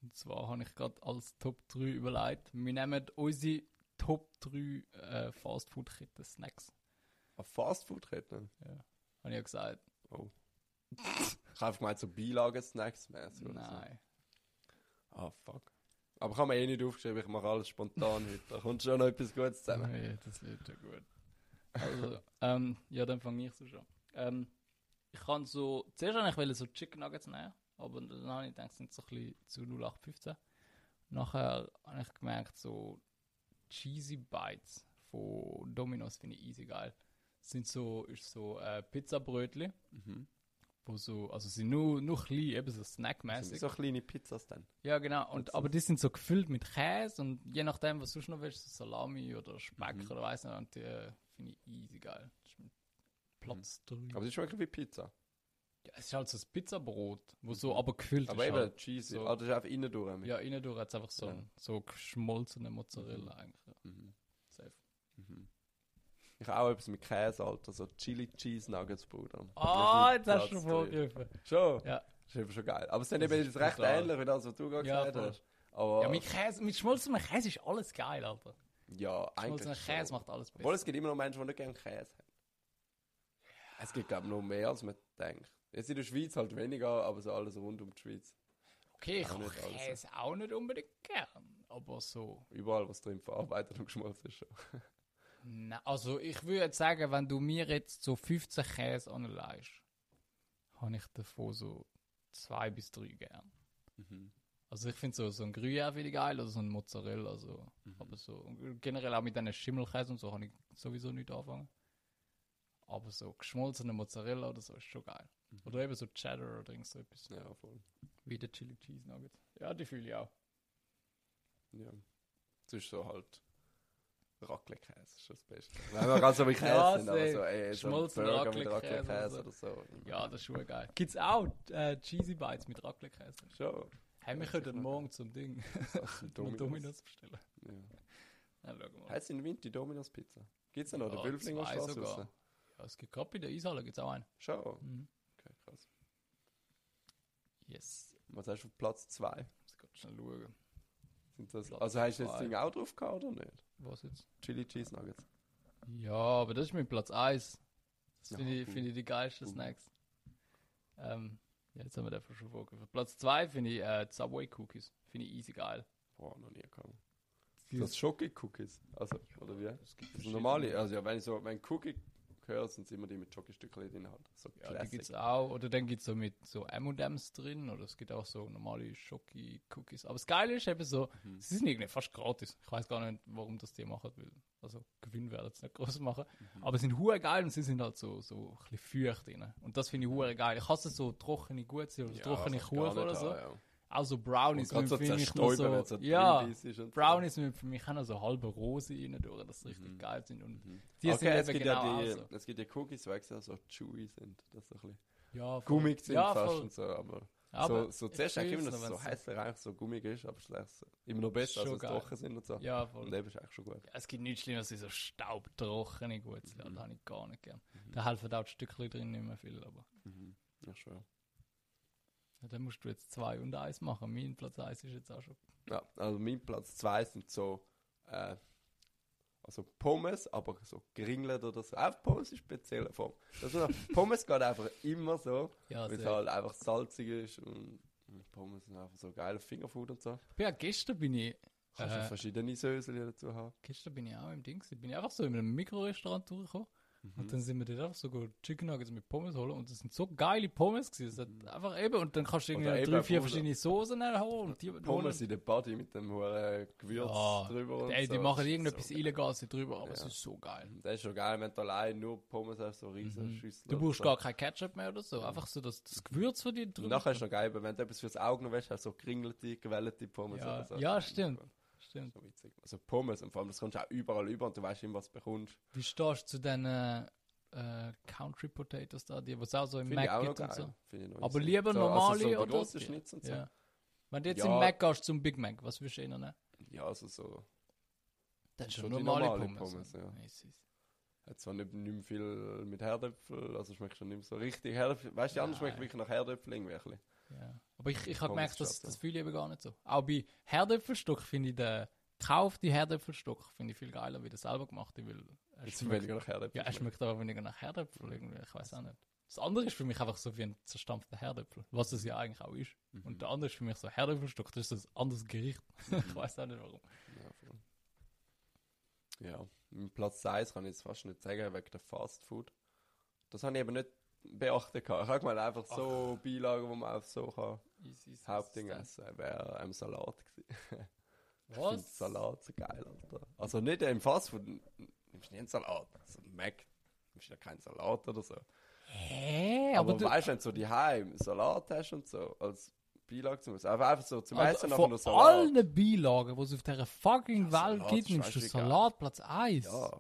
Und zwar habe ich gerade als Top 3 überlegt. Wir nehmen unsere Top 3 äh, Fastfood-Ketten Snacks. Eine Fastfood-Kette? Habe ich ja gesagt. Oh. ich habe einfach gemeint, so Beilagen-Snacks mäßig oder so. Nein. Ah, fuck. Aber ich habe mir eh nicht aufgeschrieben, ich mache alles spontan heute. Da kommt schon noch etwas Gutes zusammen. Nee, das wird ja gut. Also, ähm, ja, dann fange ich so schon. Ähm, ich kann so, zuerst eigentlich wollte ich so Chicken Nuggets nehmen, aber dann habe ich gedacht, es sind so ein bisschen zu 0815. Nachher habe ich gemerkt, so Cheesy Bites von Domino's finde ich easy geil. Sind so, ist so äh, Pizzabrötchen, Mhm. wo so, also sie sind nur, nur klein, eben so Sind snackmäßig. so kleine Pizzas dann? Ja, genau. Und, aber die sind so gefüllt mit Käse und je nachdem, was du noch willst, so Salami oder Speck Mhm. oder weiß nicht, und die äh, finde ich easy geil. Das ist mit Platz drin. Aber sie schmecken wie Pizza. Ja, es ist halt so ein Pizzabrot, wo so aber gefüllt Aber ist. eben Halt. cheesy. so- das ist einfach innen durch. Ja, innen durch hat es einfach so, Ja. so geschmolzene Mozzarella eigentlich. Ja. Mhm. Safe. Mhm. Ich habe auch etwas mit Käse, Alter. So Chili Cheese Nuggets, Bruder. Ah, Das jetzt hast du Platz vorgegriffen. Schon? Ja. Das ist eben schon geil. Aber es sind eben ist recht brutal. ähnlich wie das, was du gerade Ja, gesagt hast. Aber Ja, mit Käse, mit geschmolzenem Käse ist alles geil, Alter. ja, eigentlich Geschmolzener schon. Käse macht alles besser. Obwohl es gibt immer noch Menschen, die nicht gerne Käse haben. Es gibt, glaube ich, noch mehr, als man denkt. Jetzt in der Schweiz halt weniger, aber so alles rund um die Schweiz. okay, ich auch alles. Käse auch nicht unbedingt gern, aber so. Überall, was drin verarbeitet und geschmolzen ist schon. Na, also ich würde sagen, wenn du mir jetzt so 15 Käse anleihst, habe ich davon so zwei bis drei gern. Mhm. Also ich finde so, so ein Gruyère finde ich geil oder so ein Mozzarella, also, Mhm. aber so, generell auch mit diesen Schimmelkäse und so kann ich sowieso nicht anfangen. Aber so geschmolzene Mozzarella oder so ist schon geil. Oder eben so Cheddar oder irgend so etwas. Mhm. Ja, voll. Wie der Chili Cheese Nugget. Ja, die fühle ich auch. Ja. Es ist so halt Raclette-Käse ist schon das Beste. Wenn wir ganz so wie Käse Ja, aber so, ey, so Burger mit Raclette-Käse oder so. Ja, das ist schon geil. Gibt's auch äh, Cheesy Bites mit Raclette-Käse? Schon. Hey, wir könnten sicher. morgen zum Ding Dominos, Dominos. Dominos bestellen. Ja. Ja, schau mal. Heißt in Winter die Dominos-Pizza? Gibt es noch? Ja, der Wülflinger Straße sogar. Ja, es gibt gerade bei der Eishalle gibt's auch einen. Schon. Mhm. Okay, krass. Yes. Was hast du auf Platz 2? Jetzt gerade schnell schauen. Sind das, also hast du das. Ding auch drauf gehabt oder nicht? Was jetzt? Chili Cheese Nuggets. Ja, aber das ist mein Platz 1. Das Ja, finde ich, finde ich die geilsten. Snacks. Ähm, ja, jetzt haben wir den schon vorgegeben. Platz 2 finde ich äh, Subway Cookies. Finde ich easy geil. Boah, noch nie gekommen. Das Schoki-Cookies. Also, oder wie? Das verschiedene. normale. Also, ja, wenn ich so, wenn Cookie sind es immer die mit Schokostückchen drin halt. So Ja, die gibt's auch. Oder dann gibt's so mit so M&M's drin. Oder es gibt auch so normale Schoki-Cookies. Aber das Geile ist eben so, Mhm. sie sind irgendwie fast gratis. Ich weiß gar nicht, warum das die machen will. Also Gewinn werden sie nicht groß machen. Mhm. Aber sie sind hure geil und sie sind halt so, so ein bisschen feucht drin. Und das finde ich hure geil. Ich hasse so trockene Gutze oder Ja, trockene Kuchen oder so. ja. Auch so Und Brownies müssen so für mich noch so, so ja, so. Brownies müssen für mich auch noch so halbe Rose rein durch, dass sie richtig Mhm. geil sind. Und Mhm. die okay, sind es gibt genau ja die, so. es gibt ja Cookies, die extra so chewy sind. Das so ein bisschen Ja, gummig sind ja, fast voll. und so. Aber, Aber so, so zuerst denke ich immer, dass es so hässlich eigentlich so gummig ist, aber es ist echt so- immer noch besser, als es trocken sind und so. Ja, voll. Und eben ist eigentlich schon gut. Ja, es gibt nichts Schlimmeres als so staubtrockene Gutze. Mhm. Das habe ich gar nicht gern. Da helfen auch die Stückchen drin nicht mehr viel. Aber Mhm. Ja, schon. Ja, dann musst du jetzt zwei und eins machen. Mein Platz eins ist jetzt auch schon. Ja, also mein Platz 2 sind so, äh, also Pommes, aber so geringelt oder so. Auch Pommes in spezieller Form. Also Pommes geht einfach immer so, Ja, weil es halt einfach salzig ist und, Pommes sind einfach so geil Fingerfood und so. Ja, gestern bin ich. Kannst du Äh, verschiedene Sösel dazu haben. Gestern bin ich auch im Ding. Bin ich einfach so in einem Mikrorestaurant durchgekommen. Mhm. Und dann sind wir dort einfach so go Chicken Nuggets mit Pommes holen. Und das sind so geile Pommes gewesen. Es hat einfach eben. Und dann kannst du Mhm. Irgendwie drei, vier verschiedene Soßen holen. Und die Pommes in der Body mit dem hohen Gewürz Ja, drüber und Ey, so. die machen Das ist irgendetwas so Illegales drüber, aber es Ja. ist so geil. Das ist schon geil, wenn du allein nur Pommes hast, so riesen Mhm. Schüssel. Du brauchst so. gar kein Ketchup mehr oder so. Einfach so das, das Gewürz von dir Und drüber. nachher ist es noch geil, wenn du etwas fürs Auge noch weißt, hast du so geringelte, gewellte Pommes Ja. oder so. Ja, stimmt. Stimmt. So witzig. Also Pommes, und vor allem, das kommst du auch überall über und du weißt immer, was du bekommst. Wie stehst du zu den äh, Country Potatoes da, die was auch so im Mac gibt und so? Aber lieber so, normale also so oder die? Schnitzel und so. Ja. Wenn du jetzt Ja. im Mac gehst zum Big Mac, was würdest du eher nehmen? Ja, also so. Dann Schon schon normale, normale Pommes. Pommes, ja. Es ist- Hat zwar nicht, nicht viel mit Herdöpfel, also schmeckt schon nicht so richtig Herdöpfel. Weißt du, Nein. schmeckt wirklich nach Herdöpfel irgendwie. ein bisschen. Ja. Aber ich, ich habe gemerkt, das, geschafft, das fühle ich eben gar nicht so. Auch bei Herdöpfelstock finde ich den gekauften Herdöpfelstock finde ich viel geiler wie der selber gemachte, weil er Jetzt schmeckt, weniger nach Herdöpfel. ja, er schmeckt aber weniger nach Herdöpfel irgendwie. Ich weiß auch nicht. Das andere ist für mich einfach so wie ein zerstampfter Herdöpfel, was es ja eigentlich auch ist. Mhm. Und der andere ist für mich so Herdöpfelstock, das ist ein anderes Gericht. ich weiß auch nicht warum. Ja. Ja, Platz 1 kann ich jetzt fast nicht sagen, wegen der Fast Food. Das habe ich eben nicht beachtet. gehabt. Ich habe gemeint, einfach so Beilagen, die man auf so kann. Easy, Das Hauptding essen wäre ein Salat gewesen. Ich Was? Salat so geil, Alter. Also nicht im Fastfood, nimmst du nie einen Salat. Also Mac nimmst du ja keinen Salat oder so. Hä? Aber, Aber, du, weißt wenn du so die Heim Salat hast und so, als Beilage zum Essen, einfach, einfach so zum also Essen von nur Salat. allen Beilagen, die es auf dieser fucking Ja, Welt Salat gibt, nimmst du scheißegal. Salat Platz 1. Ja.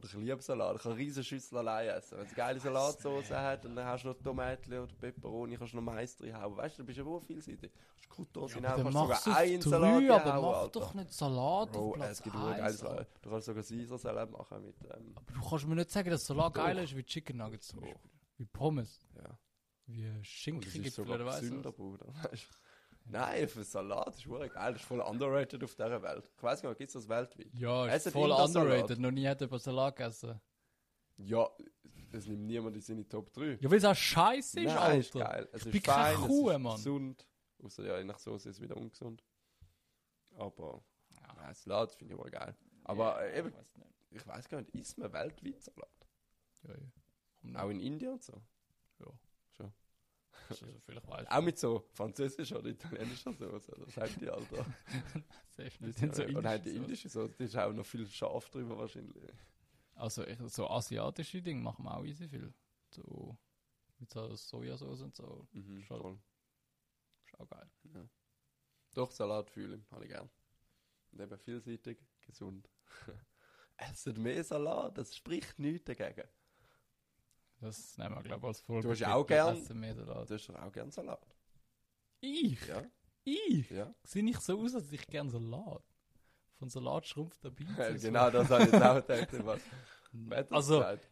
Bruder, ich liebe Salat. Ich kann riesen Schüssel allein essen. Wenn es geile Salatsauce hat und dann hast du noch Tomaten oder Peperoni, kannst du noch Mais drin haben. Weißt du, du bist ja wohl vielseitig. Kannst Croutons Ja, hinein, kannst du sogar es einen drei, Salat aber reinhauen, mach Alter. doch nicht Salat Bro, auf Platz es gibt nur geile 1. Salat. Du kannst sogar Caesar-Salat machen mit, ähm, Aber du kannst mir nicht sagen, dass Salat Doch. geiler ist wie Chicken Nuggets zum. Beispiel. Wie Pommes. ja. Wie Und es ist Schinkengipfel sogar oder was. gesünder, Bruder. Weißt du? Nein, für Salat ist wirklich geil. Das ist voll underrated auf dieser Welt. Ich weiß gar nicht, gibt es das weltweit? Ja, ist Essen voll Salat? underrated. Noch nie hat jemand Salat gegessen. Ja, das nimmt niemand in seine Top 3. Ja, weil es auch scheiße ist, Nein, Alter. ist geil. Es Ich ist fein, Kuh, es ist Mann. gesund. Außer ja, je nach Soße ist es wieder ungesund. Aber Ja. ja, Salat finde ich wohl geil. Aber äh, eben, Ich weiß gar nicht, isst man weltweit Salat? Ja, ja. Auch in Indien und so? Ja. Also, vielleicht weiß Auch mit so französischer oder italienischer Soße. Das haben die, Alter. Safe nicht. Sind so und haben die indische Soße, die ist auch noch viel scharf drüber wahrscheinlich. Also ich, so asiatische Dinge machen wir auch easy viel. So mit so Sojasauce und so. Mhm. Ist auch geil. Doch, Salat fühle ich, habe ich gern. Und eben vielseitig, gesund. essen mehr Salat, das spricht nichts dagegen. Das nehmen wir, glaube ich, als Folge. Du hast ja auch gern- Salat. Du hast doch auch gern Salat. Ich? Ja? Ich? Ja. Sehe nicht so aus, als ich gern Salat. Von Salat schrumpft der Bizeps. Ja, genau, das habe ich jetzt auch gedacht. Was? Wer Also, gesagt?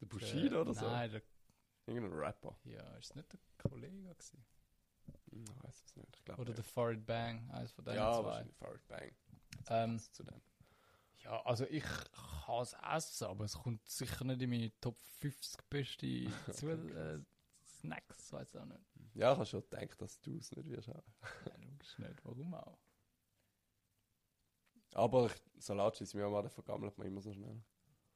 Der Bushido äh, oder so? Nein, der, Irgendein Rapper. ja, ist nicht der Kollege gewesen? Ich weiß es nicht. Ich glaube Oder der Farid Bang, eines von denen Ja, zwei. wahrscheinlich Farid Bang. Ähm, Zu dem. Ja, also ich kann es essen, aber es kommt sicher nicht in meine Top 50 beste Zu äh, Snacks, weiß auch nicht. Ja, ich habe schon gedacht, dass du es nicht wirst haben. Nein, logisch nicht. Warum auch? Aber Salat ist mir auch mal, der vergammelt man immer so schnell.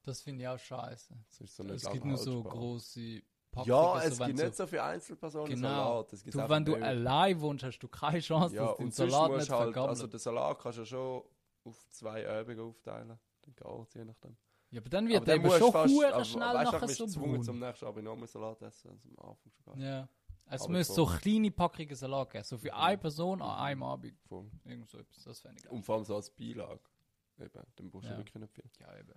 Das finde ich auch scheiße. So Es gibt nur so große Packungen. Ja, so es wenn gibt so, nicht so viele Einzelpersonen Genau. Salat. Es gibt Du, wenn du allein wohnst, hast du keine Chance, ja, dass du den Salat nicht halt, vergammelt. also den Salat kannst du schon auf zwei Abende aufteilen. Dann geht's, je nachdem. ja, aber dann wird Aber eben schon fast- aber schnell weißt nachher so gezwungen, braun. zum nächsten Abend noch Salat essen, als am Anfang schon gar Ja. Es Aber müsste so- kleine Packungen Salat geben. So für eine Person an einem Abend. voll. Irgend so etwas. Das fände ich geil. Und vor allem so als Beilage. Eben, dann brauchst du Ja. wirklich nicht viel. Ja, eben.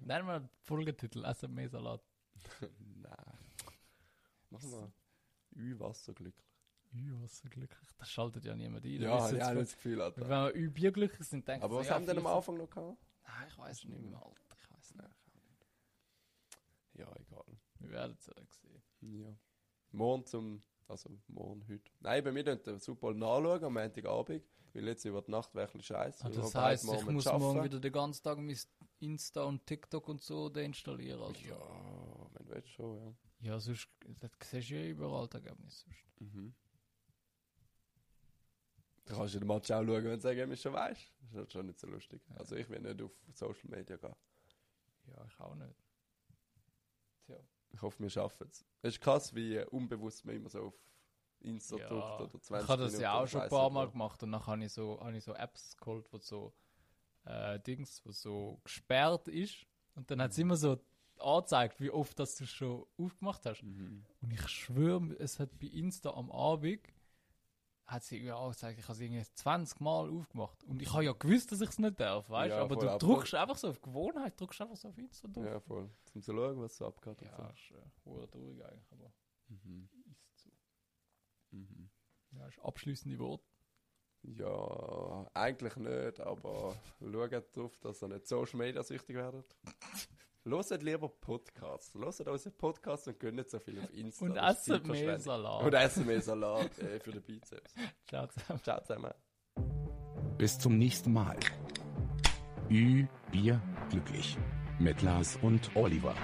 Nennen wir den Folgetitel Essen mehr Salat. Nein. Machen wir Ü-Wasser glücklich. Ü, was so glücklich. Das schaltet ja niemand ein. Ja, Das ich habe das Gefühl, Alter. Wenn wir Ü Bier glücklich sind, denken Aber was ja, haben denn am Anfang noch gehabt? Nein, ich weiß nicht mehr. Alter. Ich weiß nicht. Ja, egal. Wir werden es ja dann sehen. Ja. Morgen zum, also morgen heute. Nein, bei mir den Super Bowl nachschauen am Montagabend, weil jetzt über die Nacht wäre ein bisschen scheiße. Ah, das wir heisst, ich muss arbeiten. morgen wieder den ganzen Tag mein Insta und TikTok und so deinstallieren. Also. Ja, wenn du willst schon, ja. Ja, sonst das siehst du ja überall die Ergebnisse. sonst. Mhm. Du kannst ja den Match auch schauen, wenn du das Ergebnis schon weißt. Das ist halt schon nicht so lustig. Ja. Also ich will nicht auf Social Media gehen. Ja, ich auch nicht. Tja. Ich hoffe, wir schaffen es. Es ist krass, wie unbewusst man immer so auf Insta Ja, drückt oder 20 Ich habe das Minuten ja auch schon ein paar Mal gemacht und dann habe ich so, habe ich so Apps geholt, wo so äh, Dings, wo so gesperrt ist und dann hat es immer so angezeigt, wie oft das du schon aufgemacht hast. Mhm. Und ich schwöre, es hat bei Insta am Abend hat sie irgendwie angezeigt, ich habe es irgendwie 20 Mal aufgemacht. Und ich habe ja gewusst, dass ich es nicht darf, weißt? Ja, aber voll, du aber- drückst einfach so auf Gewohnheit, drückst einfach so auf Insta durch. Ja, voll. Zum zu schauen, was so abgeht. Ja, und ist äh, traurig eigentlich, aber so. Mhm. ist so. Mhm. Ja, ist abschließende Wort. Ja, eigentlich nicht, aber schaut darauf, dass ihr nicht Social Media süchtig werdet. Hört lieber Podcasts. Hört unseren Podcast und gönnt nicht so viel auf Insta. Und Das ist essen mehr. Salat. Und essen mehr Salat äh, für den Bizeps. Ciao zusammen. Ciao zusammen. Bis zum nächsten Mal. Ü, Bier, glücklich. Mit Lars und Oliver.